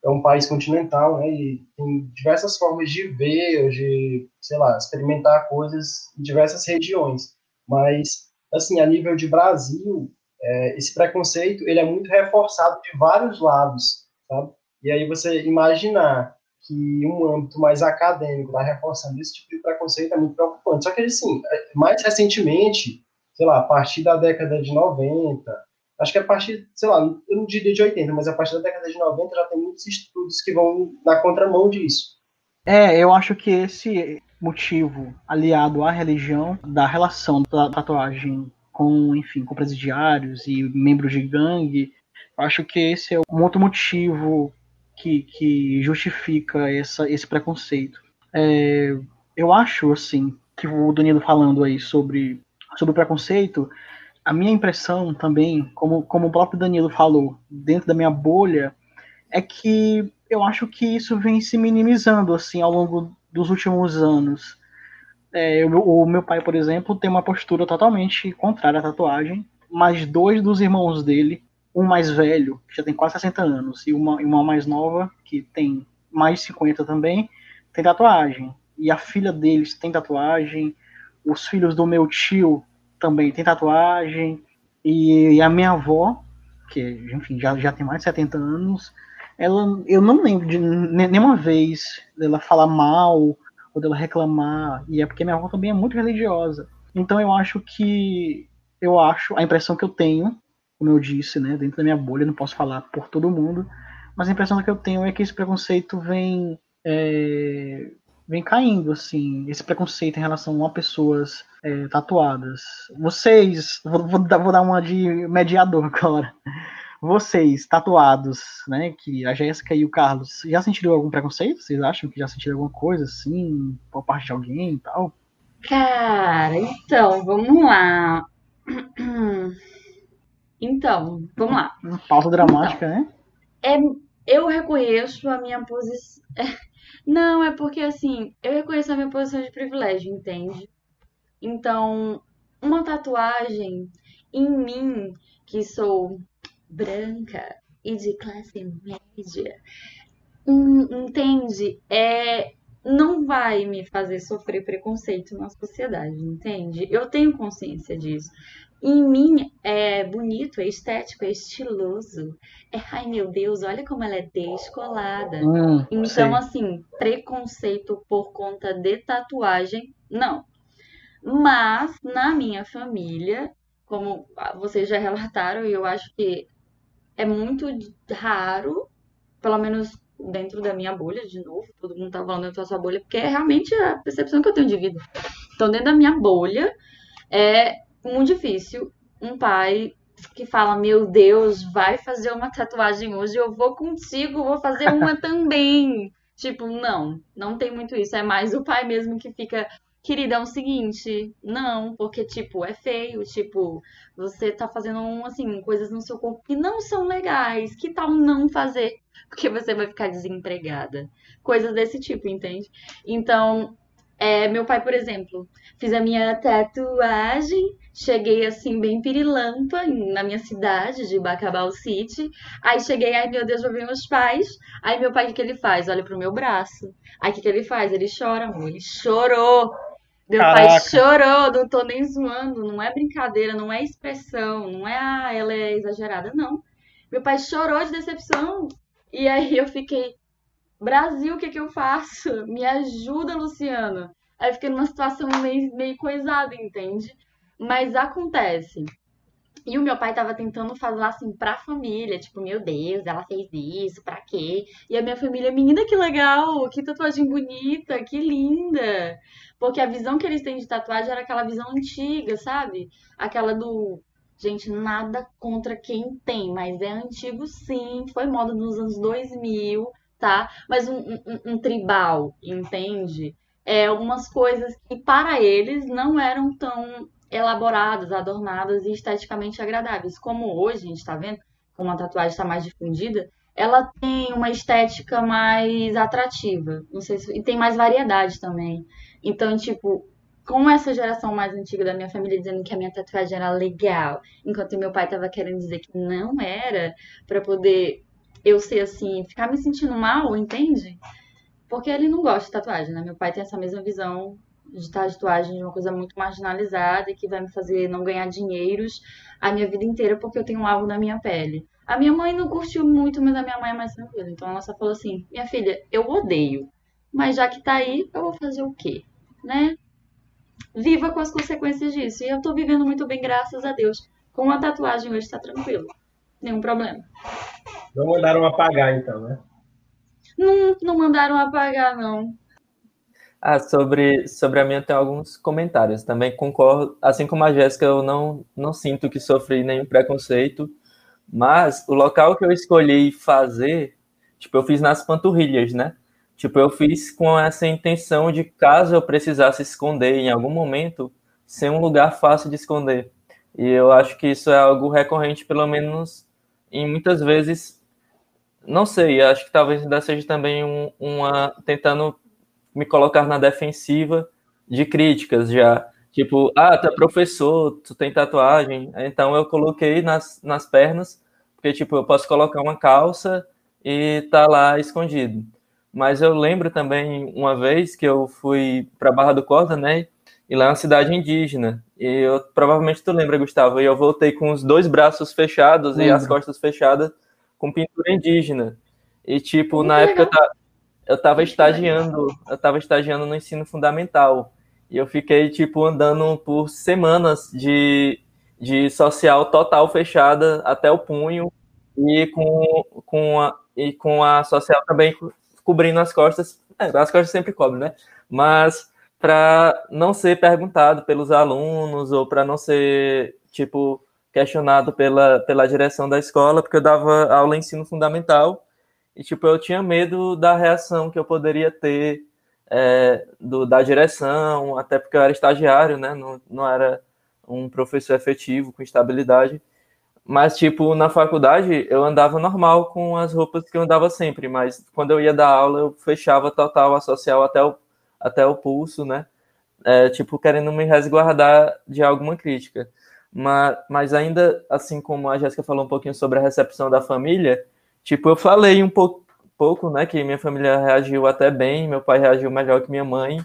S4: É um país continental, né? E tem diversas formas de ver, de, sei lá, experimentar coisas em diversas regiões. Mas, assim, a nível de Brasil, é, esse preconceito, ele é muito reforçado de vários lados, sabe? E aí você imaginar que um âmbito mais acadêmico está reforçando esse tipo de preconceito é muito preocupante. Só que, assim, é, mais recentemente, sei lá, a partir da década de 90, acho que a partir, sei lá, eu não diria de 80, mas a partir da década de 90 já tem muitos estudos que vão na contramão disso.
S3: É, eu acho que esse motivo, aliado à religião, da relação da tatuagem com, enfim, com presidiários e membros de gangue, acho que esse é um outro motivo que, que justifica essa, esse preconceito. É, eu acho, assim, que o Danilo falando aí sobre, sobre o preconceito, a minha impressão também, como, como o próprio Danilo falou, dentro da minha bolha, é que eu acho que isso vem se minimizando, assim, ao longo dos últimos anos. É, o, o meu pai, por exemplo, tem uma postura totalmente contrária à tatuagem, mas dois dos irmãos dele um mais velho, que já tem quase 60 anos, e uma, uma mais nova, que tem mais de 50 também, tem tatuagem. E a filha deles tem tatuagem, os filhos do meu tio também tem tatuagem, e, e a minha avó, que enfim, já, já tem mais de 70 anos, ela, eu não lembro de nenhuma vez dela falar mal ou dela reclamar, e é porque minha avó também é muito religiosa. Então eu acho que eu acho, a impressão que eu tenho como eu disse, né, dentro da minha bolha, não posso falar por todo mundo, mas a impressão que eu tenho é que esse preconceito vem é, vem caindo, assim, esse preconceito em relação a pessoas é, tatuadas. Vocês, vou, vou, vou dar uma de mediador [LAUGHS] agora. Vocês, tatuados, né, que a Jéssica e o Carlos, já sentiram algum preconceito? Vocês acham que já sentiram alguma coisa, assim, por parte de alguém e tal?
S1: Cara, então, vamos lá. Então, vamos lá.
S3: Pausa dramática, então, né?
S1: É, eu reconheço a minha posição. [LAUGHS] Não, é porque assim, eu reconheço a minha posição de privilégio, entende? Então, uma tatuagem em mim, que sou branca e de classe média, entende? É, não vai me fazer sofrer preconceito na sociedade, entende? Eu tenho consciência disso em mim é bonito, é estético, é estiloso. É, ai meu Deus, olha como ela é descolada. Hum, então, sim. assim, preconceito por conta de tatuagem, não. Mas na minha família, como vocês já [LAUGHS] relataram, e eu acho que é muito raro, pelo menos dentro da minha bolha, de novo, todo mundo tá falando dentro da sua bolha, porque é realmente a percepção que eu tenho de vida. Então, dentro da minha bolha, é muito difícil um pai que fala: Meu Deus, vai fazer uma tatuagem hoje, eu vou contigo, vou fazer uma [LAUGHS] também. Tipo, não, não tem muito isso. É mais o pai mesmo que fica, querida, é o seguinte, não, porque, tipo, é feio, tipo, você tá fazendo, assim, coisas no seu corpo que não são legais, que tal não fazer? [LAUGHS] Porque você vai ficar desempregada. Coisas desse tipo, entende? Então, é, meu pai, por exemplo, fiz a minha tatuagem, cheguei assim bem pirilampa na minha cidade de Bacabal City. Aí cheguei, ai meu Deus, vou ver meus pais. Aí meu pai, o que, que ele faz? Olha pro meu braço. Aí o que, que ele faz? Ele chora, amor. Ele chorou. Meu Caraca. pai chorou, não tô nem zoando, não é brincadeira, não é expressão, não é, ah, ela é exagerada, não. Meu pai chorou de decepção. E aí eu fiquei, Brasil, o que, que eu faço? Me ajuda, Luciano. Aí eu fiquei numa situação meio, meio coisada, entende? Mas acontece. E o meu pai tava tentando falar assim pra família, tipo, meu Deus, ela fez isso, pra quê? E a minha família, menina, que legal, que tatuagem bonita, que linda. Porque a visão que eles têm de tatuagem era aquela visão antiga, sabe? Aquela do. Gente, nada contra quem tem, mas é antigo sim, foi moda nos anos 2000 tá? Mas um, um, um tribal, entende? É algumas coisas que para eles não eram tão elaboradas, adornadas e esteticamente agradáveis. Como hoje a gente está vendo, como a tatuagem está mais difundida, ela tem uma estética mais atrativa, não sei se, e tem mais variedade também. Então, tipo, com essa geração mais antiga da minha família dizendo que a minha tatuagem era legal, enquanto meu pai estava querendo dizer que não era, para poder eu ser assim, ficar me sentindo mal, entende? Porque ele não gosta de tatuagem, né? Meu pai tem essa mesma visão de tatuagem de uma coisa muito marginalizada e que vai me fazer não ganhar dinheiros a minha vida inteira porque eu tenho algo na minha pele. A minha mãe não curtiu muito, mas a minha mãe é mais tranquila. Então ela só falou assim: minha filha, eu odeio, mas já que tá aí, eu vou fazer o quê? Né? Viva com as consequências disso. E eu tô vivendo muito bem, graças a Deus. Com a tatuagem hoje tá tranquilo. Nenhum problema.
S4: Não mandaram apagar, então, né?
S1: Não, não mandaram apagar, não.
S2: Ah, sobre, sobre a minha tem alguns comentários. Também concordo, assim como a Jéssica, eu não, não sinto que sofri nenhum preconceito, mas o local que eu escolhi fazer, tipo, eu fiz nas panturrilhas, né? Tipo, eu fiz com essa intenção de, caso eu precisasse esconder em algum momento, ser um lugar fácil de esconder. E eu acho que isso é algo recorrente, pelo menos em muitas vezes não sei, acho que talvez ainda seja também um, uma. tentando me colocar na defensiva de críticas já. Tipo, ah, tu é professor, tu tem tatuagem. Então eu coloquei nas, nas pernas, porque, tipo, eu posso colocar uma calça e tá lá escondido. Mas eu lembro também uma vez que eu fui para Barra do Corda, né? E lá é uma cidade indígena. E eu provavelmente tu lembra, Gustavo, e eu voltei com os dois braços fechados e as costas fechadas com pintura indígena. E, tipo, na época eu tava estagiando, eu tava estagiando no ensino fundamental. E eu fiquei, tipo, andando por semanas de, de social total fechada até o punho e com, com, a, e com a social também cobrindo as costas. É, as costas sempre cobrem, né? Mas para não ser perguntado pelos alunos ou para não ser, tipo, questionado pela, pela direção da escola, porque eu dava aula em ensino fundamental e, tipo, eu tinha medo da reação que eu poderia ter é, do, da direção, até porque eu era estagiário, né? Não, não era um professor efetivo, com estabilidade. Mas, tipo, na faculdade eu andava normal com as roupas que eu andava sempre, mas quando eu ia dar aula eu fechava total a social até o, até o pulso, né? É, tipo, querendo me resguardar de alguma crítica. Mas, mas ainda, assim como a Jéssica falou um pouquinho sobre a recepção da família, tipo, eu falei um pouco, pouco, né, que minha família reagiu até bem, meu pai reagiu melhor que minha mãe,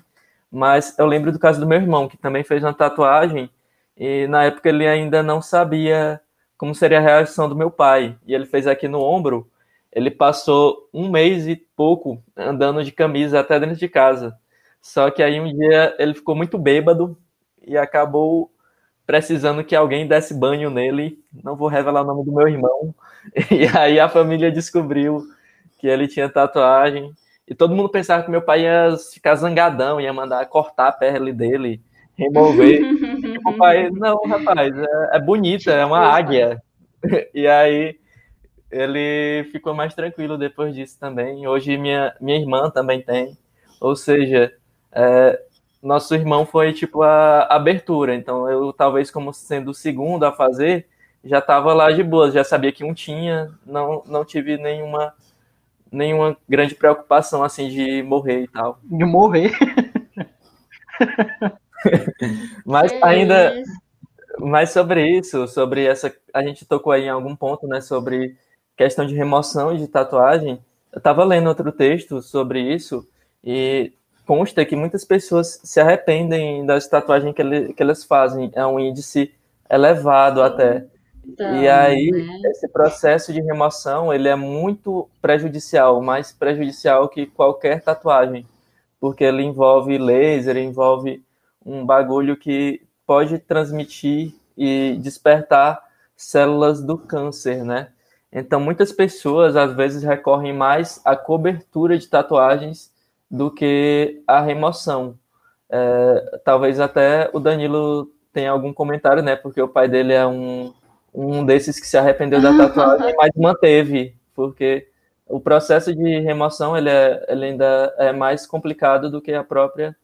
S2: mas eu lembro do caso do meu irmão, que também fez uma tatuagem, e na época ele ainda não sabia como seria a reação do meu pai, e ele fez aqui no ombro, ele passou um mês e pouco andando de camisa até dentro de casa. Só que aí um dia ele ficou muito bêbado e acabou precisando que alguém desse banho nele. Não vou revelar o nome do meu irmão. [LAUGHS] E aí a família descobriu que ele tinha tatuagem. E todo mundo pensava que meu pai ia ficar zangadão, ia mandar cortar a pele dele, remover. e [LAUGHS] o pai, não, rapaz, é, é bonita, é uma águia. [LAUGHS] E aí ele ficou mais tranquilo depois disso também. Hoje minha, minha irmã também tem. Ou seja, é, nosso irmão foi tipo a abertura. Então eu, talvez, como sendo o segundo a fazer, já estava lá de boas, já sabia que um tinha, não, não tive nenhuma nenhuma grande preocupação assim de morrer e tal.
S3: De morrer. [LAUGHS]
S2: mas ainda mais sobre isso, sobre essa a gente tocou aí em algum ponto, né, sobre questão de remoção de tatuagem. Eu estava lendo outro texto sobre isso e consta que muitas pessoas se arrependem das tatuagens que, ele, que elas fazem. É um índice elevado até. Então, e aí, né? esse processo de remoção, ele é muito prejudicial, mais prejudicial que qualquer tatuagem, porque ele envolve laser, envolve um bagulho que pode transmitir e despertar células do câncer, né? Então, muitas pessoas, às vezes, recorrem mais à cobertura de tatuagens do que a remoção. É, talvez até o Danilo tenha algum comentário, né? Porque o pai dele é um, um desses que se arrependeu da tatuagem, mas manteve, porque o processo de remoção ele, é, ele ainda é mais complicado do que a própria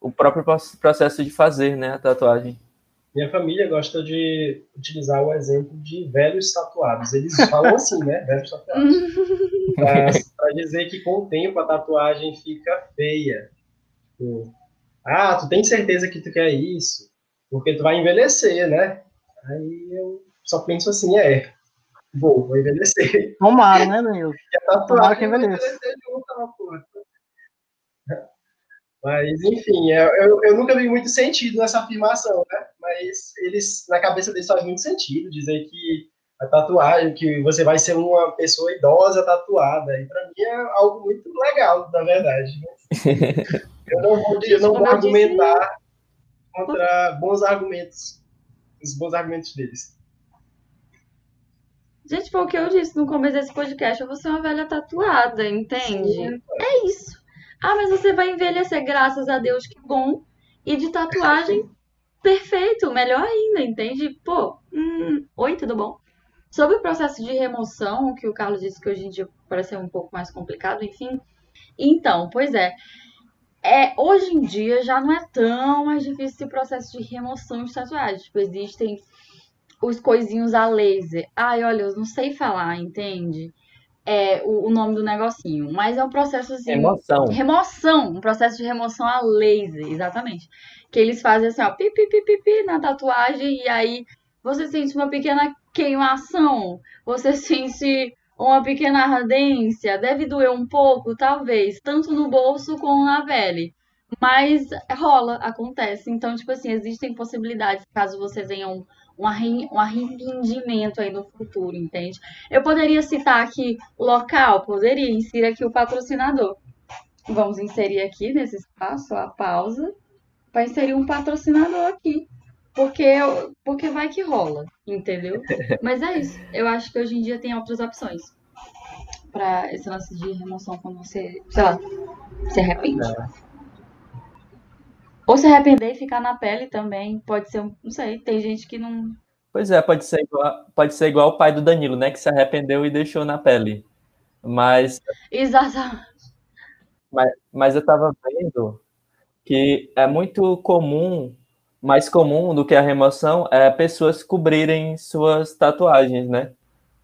S2: o próprio processo de fazer, né, a tatuagem.
S4: Minha família gosta de utilizar o exemplo de velhos tatuados. Eles falam assim, né? Velhos tatuados. [LAUGHS] [LAUGHS] Para dizer que com o tempo a tatuagem fica feia. Tipo, ah, tu tem certeza que tu quer isso? Porque tu vai envelhecer, né? Aí eu só penso assim, é, vou, vou envelhecer.
S3: Tomara, né, Danilo? [LAUGHS] Tomara que envelheça.
S4: Mas, enfim, eu, eu, eu, nunca vi muito sentido nessa afirmação, né? Mas eles, na cabeça deles faz muito sentido dizer que a tatuagem, que você vai ser uma pessoa idosa tatuada. E para mim é algo muito legal, na verdade. [LAUGHS] eu não vou, eu não vou argumentar contra bons argumentos, os bons argumentos deles.
S1: Gente, foi o que eu disse no começo desse podcast. Eu vou ser uma velha tatuada, entende? Sim, é isso. Ah, mas você vai envelhecer, graças a Deus, que bom. E de tatuagem, [LAUGHS] perfeito, melhor ainda, entende? Pô, hum, oi, tudo bom? Sobre o processo de remoção, que o Carlos disse que hoje em dia parece um pouco mais complicado, enfim. Então, pois é. É, hoje em dia já não é tão mais difícil esse processo de remoção de tatuagem. Tipo, existem os coisinhos a laser. Ai, olha, eu não sei falar, entende? é, o, o, nome do negocinho, mas é um processo assim.
S2: Remoção.
S1: Remoção, um processo de remoção a laser, exatamente. Que eles fazem assim, ó, pi, pi, pi, pi, pi na tatuagem, e aí você sente uma pequena queimação, você [LAUGHS] sente uma pequena ardência, deve doer um pouco, talvez, tanto no bolso como na pele. Mas rola, acontece. Então, tipo assim, existem possibilidades caso você tenha um, um, arrependimento aí no futuro, entende? Eu poderia citar aqui o local, poderia inserir aqui o patrocinador. Vamos inserir aqui nesse espaço a pausa para inserir um patrocinador aqui. Porque, porque vai que rola, entendeu? [LAUGHS] Mas é isso. Eu acho que hoje em dia tem outras opções para esse lance de remoção quando você, sei lá, se arrepende. É. Ou se arrepender e ficar na pele também. Pode ser, não sei, tem gente que não.
S2: Pois é, pode ser igual, pode ser igual o pai do Danilo, né? Que se arrependeu e deixou na pele. Mas.
S1: Exatamente.
S2: Mas, mas eu tava vendo que é muito comum, mais comum do que a remoção, é pessoas cobrirem suas tatuagens, né?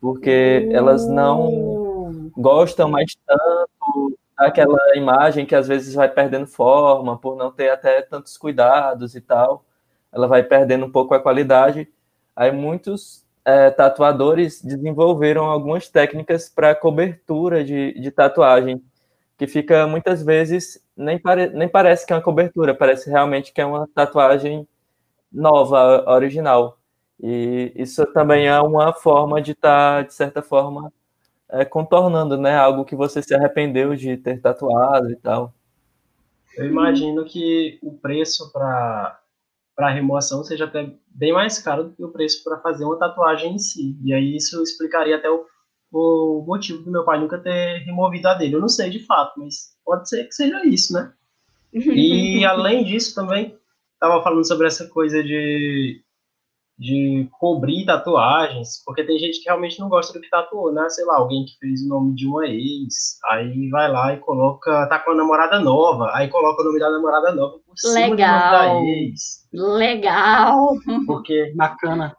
S2: Porque elas não uh. gostam mais tanto aquela imagem que às vezes vai perdendo forma por não ter até tantos cuidados e tal. Ela vai perdendo um pouco a qualidade. Aí muitos é, tatuadores desenvolveram algumas técnicas para cobertura de, de tatuagem, que fica muitas vezes nem, pare, nem parece que é uma cobertura, parece realmente que é uma tatuagem nova, original. E isso também é uma forma de estar, tá, de certa forma, é, contornando, né? Algo que você se arrependeu de ter tatuado e tal.
S4: Eu imagino que o preço para para remoção seja até bem mais caro do que o preço para fazer uma tatuagem em si. E aí isso explicaria até o o motivo do meu pai nunca ter removido a dele. Eu não sei de fato, mas pode ser que seja isso, né? E [LAUGHS] além disso também, tava falando sobre essa coisa de de cobrir tatuagens, porque tem gente que realmente não gosta do que tatuou, né? Sei lá, alguém que fez o nome de uma ex, aí vai lá e coloca, tá com a namorada nova, aí coloca o nome da namorada nova por cima
S1: Legal.
S4: do nome da ex.
S1: Legal.
S4: Porque [LAUGHS]
S3: Bacana.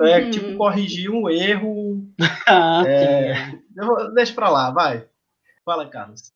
S4: é
S1: Uhum.
S4: tipo corrigir um erro. [LAUGHS]
S3: Ah,
S4: É, vou- deixa pra lá, vai. Fala, Carlos.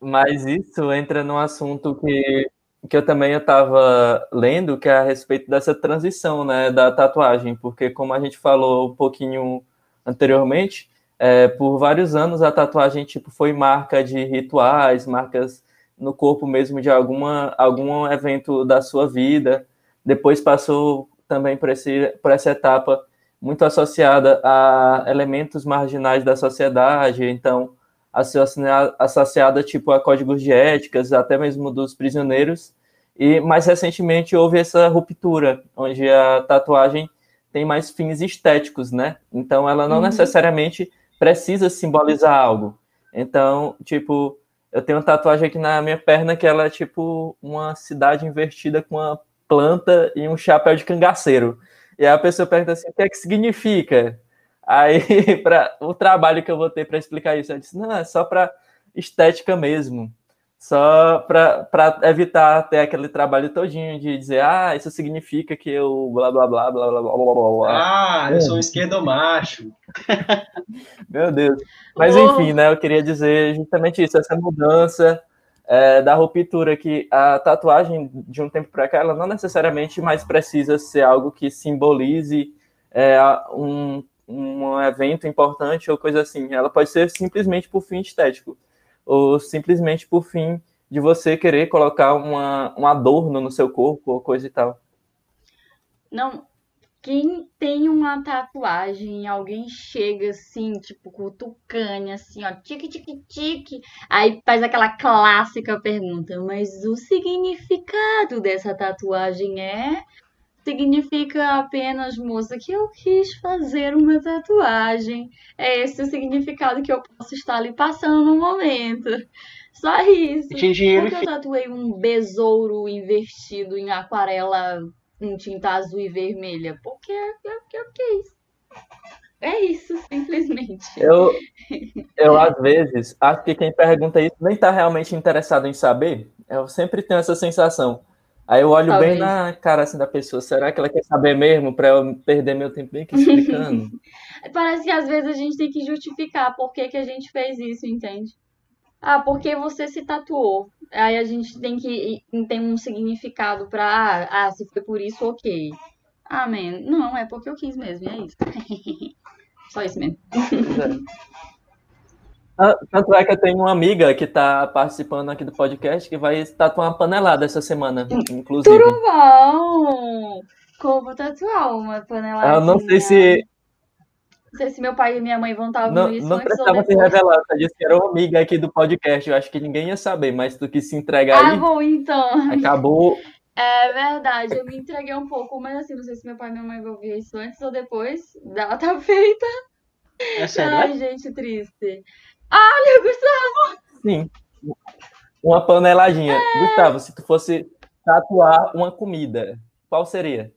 S2: Mas isso entra num assunto que, que eu também estava lendo, que é a respeito dessa transição, né, da tatuagem, porque como a gente falou um pouquinho anteriormente, é, por vários anos a tatuagem tipo foi marca de rituais, marcas no corpo mesmo de alguma algum evento da sua vida. Depois passou também por esse por essa etapa muito associada a elementos marginais da sociedade, então associada, associada tipo a códigos de éticas, até mesmo dos prisioneiros. E mais recentemente houve essa ruptura, onde a tatuagem tem mais fins estéticos, né? Então ela não
S1: Uhum.
S2: necessariamente precisa simbolizar algo. Então, tipo, eu tenho uma tatuagem aqui na minha perna que ela é tipo uma cidade invertida com uma planta e um chapéu de cangaceiro. E aí a pessoa pergunta assim, o que é que significa? Aí, [LAUGHS] para o trabalho que eu vou ter para explicar isso, eu disse, não, é só para estética mesmo. Só para evitar ter aquele trabalho todinho de dizer, ah, isso significa que eu blá blá blá blá blá blá blá blá. blá.
S4: Ah, eu sou um esquerdomacho. [LAUGHS]
S2: Meu Deus. Mas
S1: Oh.
S2: enfim, né? Eu queria dizer justamente isso, essa mudança é, da ruptura que a tatuagem de um tempo para cá, ela não necessariamente mais precisa ser algo que simbolize é, um, um evento importante ou coisa assim. Ela pode ser simplesmente por fim estético ou simplesmente por fim de você querer colocar uma, um adorno no seu corpo ou coisa e tal.
S1: Não, quem tem uma tatuagem, alguém chega assim, tipo, cutucane, assim, ó, tique, tique, tique. Aí faz aquela clássica pergunta, mas o significado dessa tatuagem é? Significa apenas, moça, que eu quis fazer uma tatuagem. É esse o significado que eu posso estar ali passando no momento. Só isso.
S3: Tinha dinheiro
S1: Por
S3: e
S1: que eu tatuei um besouro invertido em aquarela em tinta azul e vermelha? Porque eu, eu quis. É isso, simplesmente.
S2: Eu, [LAUGHS] eu, às vezes, acho que quem pergunta isso nem está realmente interessado em saber. Eu sempre tenho essa sensação. Aí eu olho
S1: Talvez.
S2: bem na cara assim, da pessoa. Será que ela quer saber mesmo para eu perder meu tempo bem aqui explicando? [LAUGHS]
S1: Parece que às vezes a gente tem que justificar por que, que a gente fez isso, entende? Ah, porque você se tatuou. Aí a gente tem que tem um significado pra. Ah, ah, se foi por isso, ok. Ah, man. Não, é porque eu quis mesmo, é isso. [LAUGHS] Só isso mesmo. [LAUGHS]
S2: Ah, Tanto é que eu tenho uma amiga que está participando aqui do podcast que vai tatuar uma panelada essa semana, inclusive.
S1: Tudo bom! Como tatuar uma paneladinha?
S2: Eu não sei se
S1: Não sei se meu pai e minha mãe vão estar ouvindo
S2: não,
S1: isso
S2: não
S1: antes ou
S2: precisava se revelar. Você disse que era uma amiga aqui do podcast. Eu acho que ninguém ia saber, mas tu quis se entregar
S1: Ah,
S2: aí,
S1: bom, então.
S2: acabou.
S1: É verdade, eu me entreguei um pouco, mas assim, não sei se meu pai e minha mãe vão ver isso antes ou depois. Data feita.
S3: É sério,
S1: Ai,
S3: é?
S1: gente, triste. Olha, Gustavo!
S2: Sim. Uma paneladinha. Gustavo, se tu fosse tatuar uma comida, qual seria?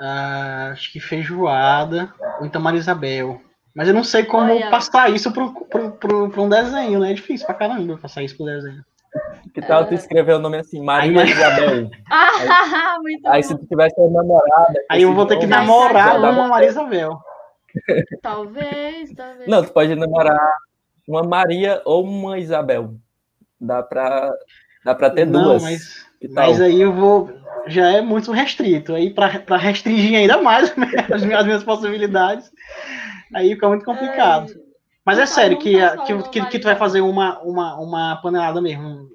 S3: Ah, acho que feijoada, ou então Maria Isabel. Mas eu não sei como
S1: Olha.
S3: passar isso pro um desenho, né? É difícil pra caramba passar isso pro desenho.
S2: Que tal tu escrever o nome assim, Maria
S3: Aí,
S2: Isabel? [LAUGHS]
S1: Ah, [LAUGHS] muito
S2: Aí
S1: bom.
S2: se tu tivesse uma namorada.
S3: Aí eu vou ter que namorar uma- Maria Isabel.
S1: Talvez, talvez.
S2: Não, tu pode namorar uma Maria ou uma Isabel. Dá pra, dá pra ter
S3: Não,
S2: duas.
S3: mas, mas aí eu vou. Já é muito restrito. Aí pra restringir ainda mais [LAUGHS] as minhas, as minhas possibilidades, aí fica muito complicado.
S1: Ai,
S3: Mas é sério que, que, que, que tu vai fazer uma, uma, uma panelada mesmo.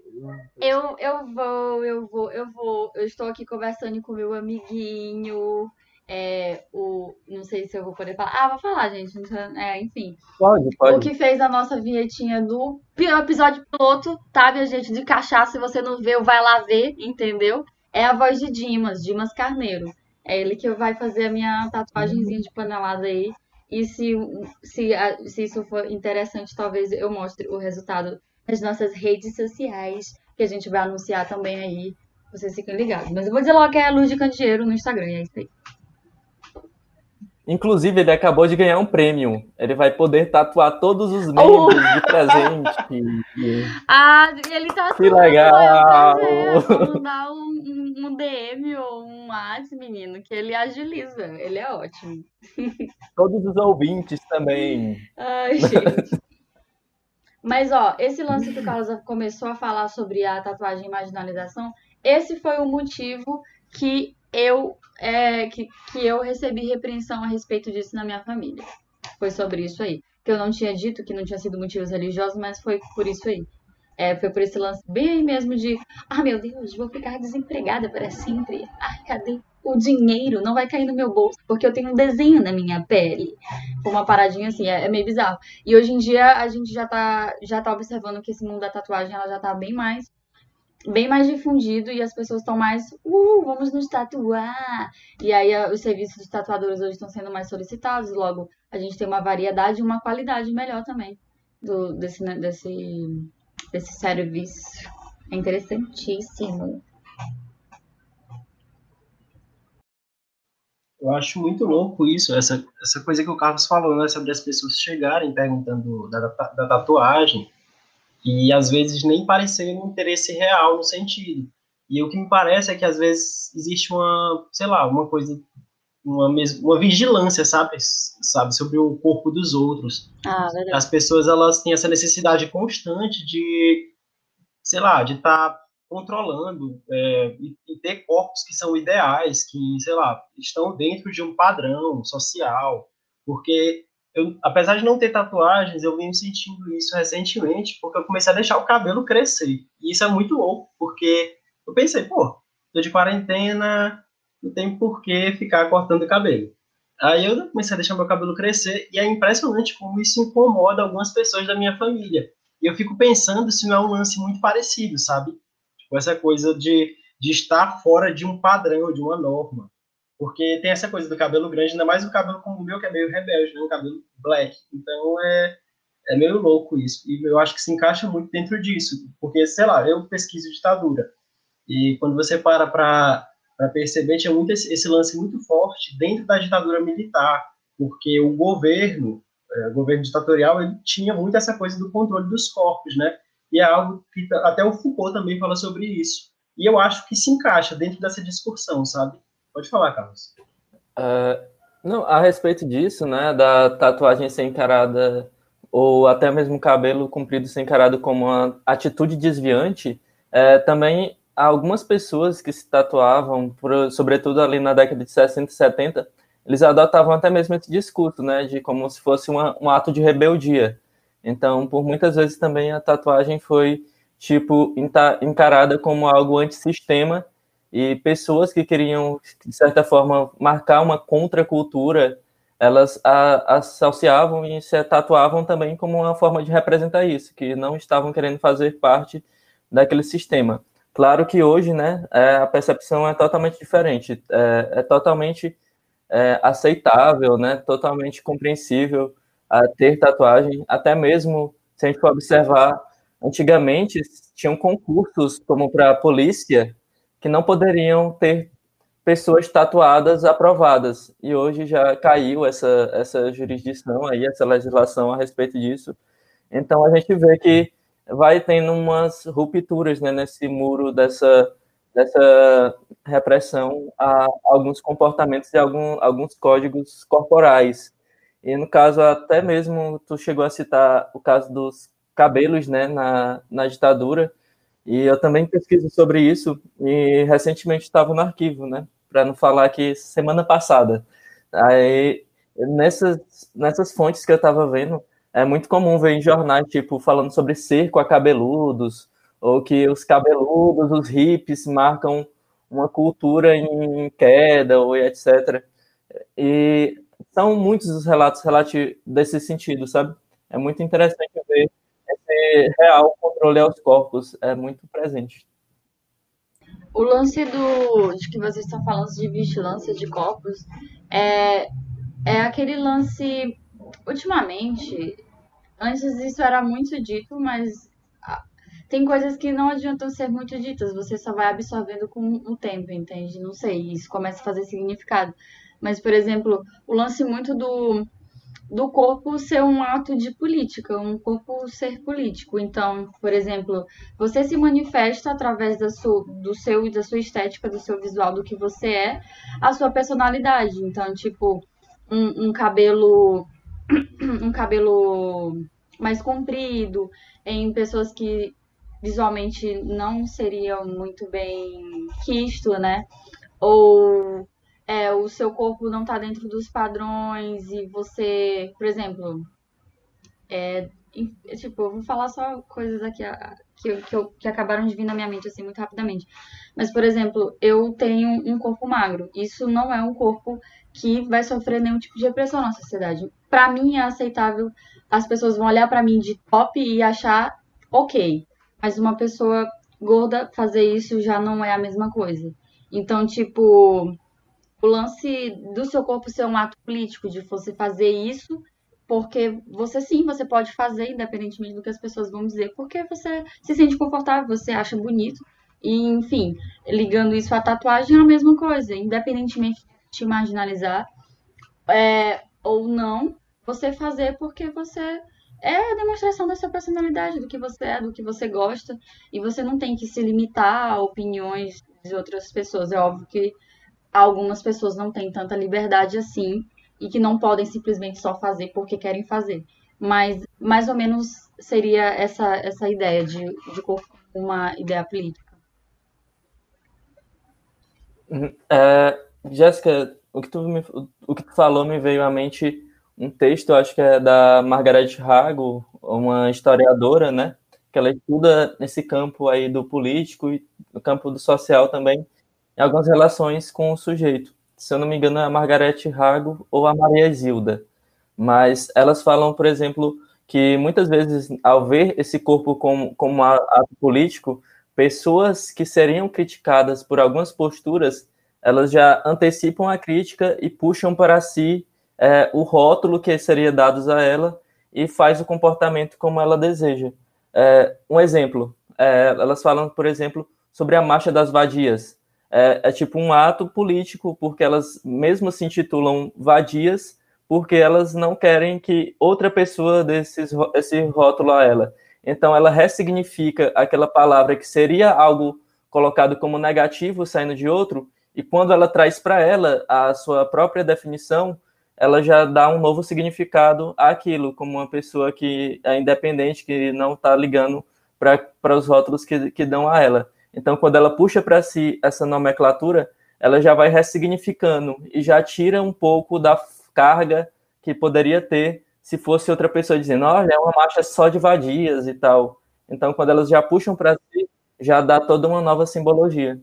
S1: Eu, eu vou, eu vou, eu vou. Eu estou aqui conversando com meu amiguinho. É, o. Não sei se eu vou poder falar. Ah, vou falar, gente. É, enfim.
S2: Pode,
S1: O
S2: pode.
S1: que fez a nossa vinhetinha do pi- episódio piloto, tá, minha gente? De cachaça, se você não viu, vai lá ver, entendeu? É a voz de Dimas, Dimas Carneiro. É ele que vai fazer a minha tatuagenzinha de panelada aí. E se, se, se isso for interessante, talvez eu mostre o resultado nas nossas redes sociais, que a gente vai anunciar também aí. Vocês fiquem ligados. Mas eu vou dizer logo que é a Luz de Candeeiro no Instagram, é isso aí.
S2: Inclusive, ele acabou de ganhar um prêmio. Ele vai poder tatuar todos os membros oh. de [LAUGHS] presente.
S1: Ah, ele tá
S2: Que legal!
S1: Vamos dar um, um, DM ou um WhatsApp, menino, que ele agiliza. Ele é ótimo.
S2: Todos os ouvintes também.
S1: Ai, gente. Mas, ó, esse lance que o Carlos começou a falar sobre a tatuagem e marginalização, esse foi o motivo que eu é, que, que eu recebi repreensão a respeito disso na minha família. Foi sobre isso aí. Que eu não tinha dito que não tinha sido motivos religiosos, mas foi por isso aí. É, foi por esse lance bem aí mesmo de, ah, meu Deus, vou ficar desempregada para sempre. Ai, cadê o dinheiro? Não vai cair no meu bolso, porque eu tenho um desenho na minha pele. Uma paradinha assim, é, é, meio bizarro. E hoje em dia a gente já tá, já tá observando que esse mundo da tatuagem ela já tá bem mais bem mais difundido e as pessoas estão mais, uh, vamos nos tatuar. E aí os serviços de tatuadores hoje estão sendo mais solicitados, logo a gente tem uma variedade e uma qualidade melhor também do, desse, né, desse, desse serviço. É interessantíssimo.
S4: Eu acho muito louco isso, essa, essa coisa que o Carlos falou, né, sobre as pessoas chegarem perguntando da, da tatuagem e às vezes nem parecer um interesse real no sentido. E o que me parece é que às vezes existe uma, sei lá, uma coisa, uma, uma vigilância, sabe, sabe, sobre o corpo dos outros.
S1: Ah,
S4: As pessoas elas têm essa necessidade constante de, sei lá, de estar tá controlando é, e, e, ter corpos que são ideais, que, sei lá, estão dentro de um padrão social, porque eu, apesar de não ter tatuagens, eu venho sentindo isso recentemente, porque eu comecei a deixar o cabelo crescer. E isso é muito louco, porque eu pensei, pô, tô de quarentena, não tem por que ficar cortando o cabelo. Aí eu comecei a deixar meu cabelo crescer, e é impressionante como isso incomoda algumas pessoas da minha família. E eu fico pensando se não é um lance muito parecido, sabe? Tipo, essa coisa de, de estar fora de um padrão, de uma norma. Porque tem essa coisa do cabelo grande, ainda mais o cabelo como o meu, que é meio rebelde, né? Um cabelo black. Então é, é meio louco isso. E eu acho que se encaixa muito dentro disso. Porque, sei lá, eu pesquiso ditadura. E quando você para para perceber, tinha muito esse, esse, lance muito forte dentro da ditadura militar. Porque o governo, é, o governo ditatorial, ele tinha muito essa coisa do controle dos corpos, né? E é algo que até o Foucault também fala sobre isso. E eu acho que se encaixa dentro dessa discussão, sabe? Pode falar, Carlos.
S2: Uh, não, a respeito disso, né, da tatuagem ser encarada, ou até mesmo cabelo comprido ser encarado como uma atitude desviante, é, também algumas pessoas que se tatuavam, por, sobretudo ali na década de 60 e 70, eles adotavam até mesmo esse discurso, né, de como se fosse uma, um ato de rebeldia. Então, por muitas vezes também a tatuagem foi, tipo, encarada como algo antissistema e pessoas que queriam, de certa forma, marcar uma contracultura, elas a, associavam e se tatuavam também como uma forma de representar isso, que não estavam querendo fazer parte daquele sistema. Claro que hoje, né, é, a percepção é totalmente diferente, é, é totalmente é, aceitável, né, totalmente compreensível a ter tatuagem, até mesmo se a gente for observar, antigamente tinham concursos como para a polícia, que não poderiam ter pessoas tatuadas aprovadas. E hoje já caiu essa, essa jurisdição aí, essa legislação a respeito disso. Então a gente vê que vai tendo umas rupturas né, nesse muro dessa, dessa repressão a alguns comportamentos e algum, alguns códigos corporais. E no caso, até mesmo, tu chegou a citar o caso dos cabelos né, na, na ditadura, e eu também pesquiso sobre isso e recentemente estava no arquivo, né? Para não falar que semana passada. Aí, nessas, nessas fontes que eu estava vendo, é muito comum ver em jornais, tipo, falando sobre cerco a cabeludos, ou que os cabeludos, os hips, marcam uma cultura em queda, ou etc. E são muitos os relatos desse sentido, sabe? É muito interessante ver esse real controle aos corpos é muito presente.
S1: O lance do de que vocês estão falando de vigilância de corpos é é aquele lance. Ultimamente, antes isso era muito dito, mas ah, tem coisas que não adiantam ser muito ditas, você só vai absorvendo com o tempo, entende? Não sei, isso começa a fazer significado. Mas, por exemplo, o lance muito do, do corpo ser um ato de política, um corpo ser político. Então, por exemplo, você se manifesta através da sua, do seu da sua estética, do seu visual, do que você é, a sua personalidade. Então, tipo, um, um cabelo [CLEARS THROAT] um cabelo mais comprido, em pessoas que visualmente não seriam muito bem quisto, né? Ou é, o seu corpo não tá dentro dos padrões e você, por exemplo, é, tipo, eu vou falar só coisas aqui que, que, que acabaram de vir na minha mente assim muito rapidamente. Mas, por exemplo, eu tenho um corpo magro. Isso não é um corpo que vai sofrer nenhum tipo de repressão na sociedade. Para mim é aceitável. As pessoas vão olhar para mim de top e achar ok. Mas uma pessoa gorda fazer isso já não é a mesma coisa. Então, tipo, o lance do seu corpo ser um ato político, de você fazer isso, porque você sim, você pode fazer, independentemente do que as pessoas vão dizer, porque você se sente confortável, você acha bonito. E, enfim, ligando isso à tatuagem é a mesma coisa, independentemente de te marginalizar é, ou não, você fazer porque você é a demonstração da sua personalidade, do que você é, do que você gosta, e você não tem que se limitar a opiniões de outras pessoas. É óbvio que algumas pessoas não têm tanta liberdade assim e que não podem simplesmente só fazer porque querem fazer. Mas mais ou menos seria essa, essa ideia de, de uma ideia política.
S2: É, Jéssica, o que, tu o que tu falou me veio à mente um texto, acho que é da Margaret Hago, uma historiadora, né? Que ela estuda nesse campo aí do político e no campo do social também, algumas relações com o sujeito. Se eu não me engano, é a Margaret Hago ou a Maria Isilda. Mas elas falam, por exemplo, que muitas vezes, ao ver esse corpo como, como ato político, pessoas que seriam criticadas por algumas posturas, elas já antecipam a crítica e puxam para si é, o rótulo que seria dado a ela e faz o comportamento como ela deseja. É, um exemplo, é, elas falam, por exemplo, sobre a marcha das vadias. É, é, tipo um ato político, porque elas mesmo se intitulam vadias, porque elas não querem que outra pessoa dê esse rótulo a ela. Então, ela ressignifica aquela palavra que seria algo colocado como negativo saindo de outro, e quando ela traz para ela a sua própria definição, ela já dá um novo significado àquilo, como uma pessoa que é independente, que não está ligando para os rótulos que, que dão a ela. Então, quando ela puxa para si essa nomenclatura, ela já vai ressignificando e já tira um pouco da carga que poderia ter se fosse outra pessoa dizendo, olha, é uma marcha só de vadias e tal. Então, quando elas já puxam para si, já dá toda uma nova simbologia.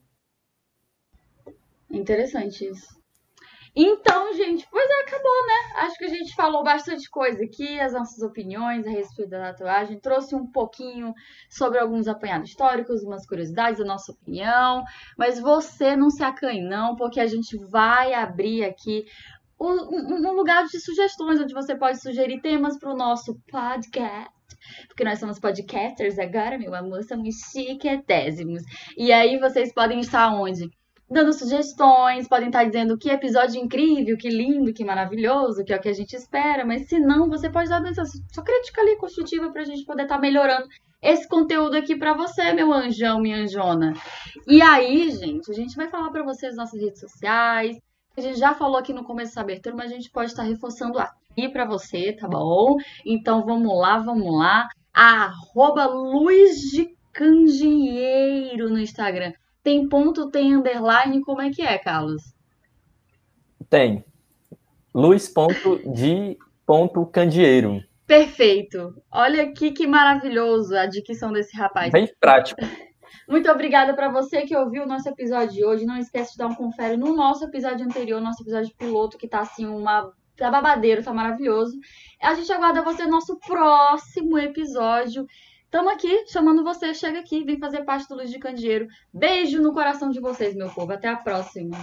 S1: Interessante isso. Então, gente, pois é, acabou, né? Acho que a gente falou bastante coisa aqui, as nossas opiniões a respeito da tatuagem, trouxe um pouquinho sobre alguns apanhados históricos, umas curiosidades, a nossa opinião, mas você não se acanhe não, porque a gente vai abrir aqui um, lugar de sugestões, onde você pode sugerir temas para o nosso podcast porque nós somos podcasters agora, meu amor, somos chiquetésimos. E aí vocês podem estar onde? Dando sugestões, podem estar dizendo que episódio incrível, que lindo, que maravilhoso, que é o que a gente espera, mas se não, você pode dar sua, crítica ali construtiva para a gente poder estar melhorando esse conteúdo aqui para você, meu anjão, minha anjona. E aí, gente, a gente vai falar para vocês nossas redes sociais. A gente já falou aqui no começo da abertura, mas a gente pode estar reforçando aqui para você, tá bom? Então vamos lá, vamos lá. Arroba Luiz de Candeeiro no Instagram. Tem ponto, tem underline, como é que é, Carlos?
S2: Tem. Luiz.de.candeeiro.
S1: Perfeito. Olha aqui que maravilhoso a dicção desse rapaz.
S2: Bem prático. [LAUGHS]
S1: Muito obrigada para você que ouviu o nosso episódio de hoje. Não esquece de dar um confere no nosso episódio anterior, nosso episódio piloto, que tá assim uma tá babadeiro, tá maravilhoso. A gente aguarda você no nosso próximo episódio. Estamos aqui chamando você, chega aqui, vem fazer parte do Luz de Candeeiro. Beijo no coração de vocês, meu povo. Até a próxima.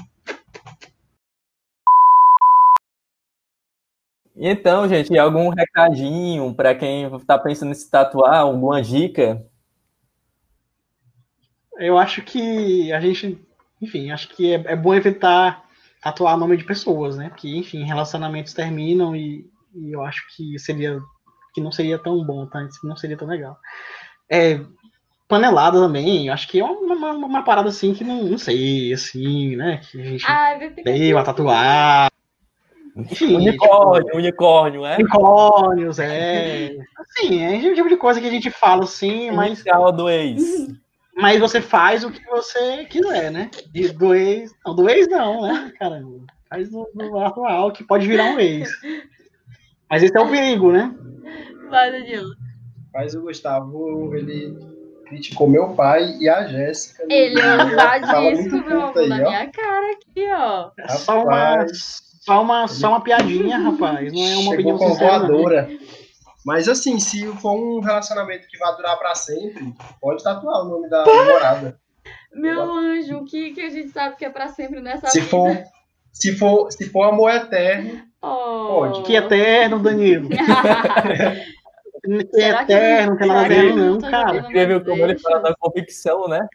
S2: Então, gente, algum recadinho para quem está pensando em se tatuar, alguma dica?
S3: Eu acho que a gente, enfim, acho que é, é bom evitar tatuar nome de pessoas, né? Porque, enfim, relacionamentos terminam e, e eu acho que seria que não seria tão bom, tá? Não seria tão legal. É, panelada também, acho que é uma, uma, uma, parada assim que não, não sei, assim, né? Que a gente
S1: Ah,
S3: veio a tatuar. Enfim,
S2: unicórnio, tipo, unicórnio, é?
S3: Unicórnios, é. Assim, é o tipo de coisa que a gente fala assim, mas.
S2: Inicial do ex.
S3: Mas você faz o que você quiser, né? De, do ex. Não, do ex não, né? Caramba. Faz do, do atual, que pode virar um ex. Mas esse é o perigo, né?
S1: Vai, Danilo.
S4: Mas o Gustavo, ele criticou meu pai e a Jéssica.
S1: Ele é ousadíssimo, meu amor, na minha cara aqui, ó.
S3: É só uma, só uma, só uma piadinha, rapaz. Não é uma opinião
S4: sincera. Mas assim, se for um relacionamento que vai durar para sempre, pode tatuar o nome da namorada.
S1: Meu anjo, o que, que a gente sabe que é para sempre nessa
S4: se
S1: vida?
S4: For, se, for, se for amor eterno, oh. pode.
S3: Que eterno, Danilo. [LAUGHS] que eterno, não tem nada a ver, não, cara.
S2: Escreveu como ele fala da convicção, né?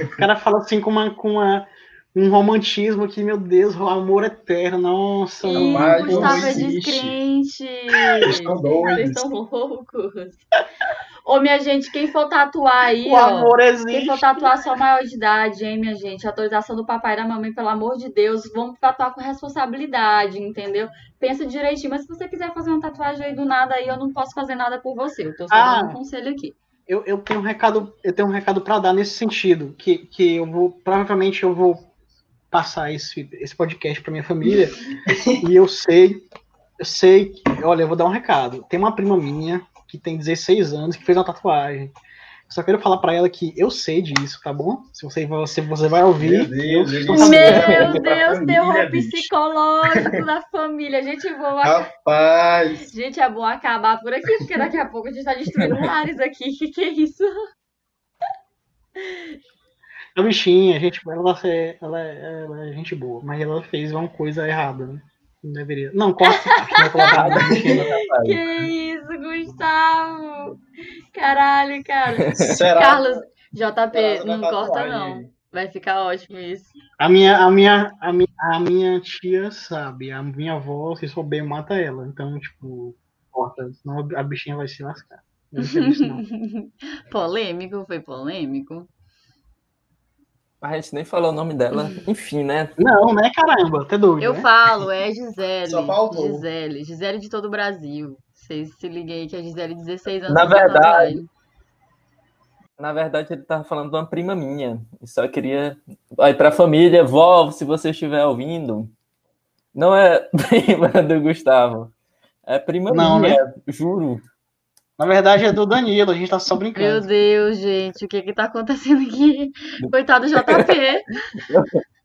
S3: O cara fala assim com uma. Com uma um romantismo que, meu Deus, o amor eterno, nossa.
S1: Ih, Gustavo é descrente. Vocês estão loucos. Ô, minha gente, quem for tatuar aí,
S3: o
S1: ó,
S3: amor existe.
S1: quem for tatuar só maior de idade, hein, minha gente, autorização do papai e da mamãe, pelo amor de Deus, vamos tatuar com responsabilidade, entendeu? Pensa direitinho, mas se você quiser fazer uma tatuagem aí do nada aí, eu não posso fazer nada por você, eu tô só ah, dando um conselho aqui.
S3: Eu, eu tenho um recado, eu tenho um recado para dar nesse sentido, que, que eu vou, provavelmente eu vou passar esse, esse podcast para minha família, [LAUGHS] e eu sei, eu sei, olha, eu vou dar um recado. Tem uma prima minha que tem 16 anos, que fez uma tatuagem. Só quero falar para ela que eu sei disso, tá bom? Se você, se você vai ouvir.
S1: Meu Deus, Meu Deus terror psicológico da família. Gente, vou.
S4: Rapaz!
S1: Gente, é bom acabar por aqui, porque daqui a pouco a gente tá destruindo lares aqui. [LAUGHS] Que que é isso?
S3: A bichinha, gente, ela, é, ela, é, ela é gente boa, mas ela fez uma coisa errada, né? Não deveria. Não, corta essa parte, [LAUGHS]
S1: Que isso, Gustavo! Caralho, cara.
S4: Será?
S1: Carlos, JP, não corta não. Vai ficar ótimo isso.
S3: A minha, a minha, a minha, a minha tia sabe, a minha avó, se souber, mata ela. Então, tipo, corta, senão a bichinha vai se lascar. Não isso, não. [LAUGHS]
S1: polêmico, foi polêmico.
S2: A gente nem falou o nome dela. Enfim, né?
S3: Não, né, caramba? Até dúvida.
S1: Eu
S3: né?
S1: falo, é [LAUGHS] Gisele.
S4: Só faltou.
S1: Gisele. Gisele de todo o Brasil. Vocês se liguem que a Gisele, 16 anos.
S2: Na verdade. Na verdade, ele tava falando de uma prima minha. E só queria. Aí, pra família, vó, se você estiver ouvindo. Não é [LAUGHS] prima do Gustavo. É prima não, minha, né? juro.
S3: Na verdade é do Danilo, a gente tá só brincando.
S1: Meu Deus, gente, o que que tá acontecendo aqui? [LAUGHS] Coitado do JP. [LAUGHS]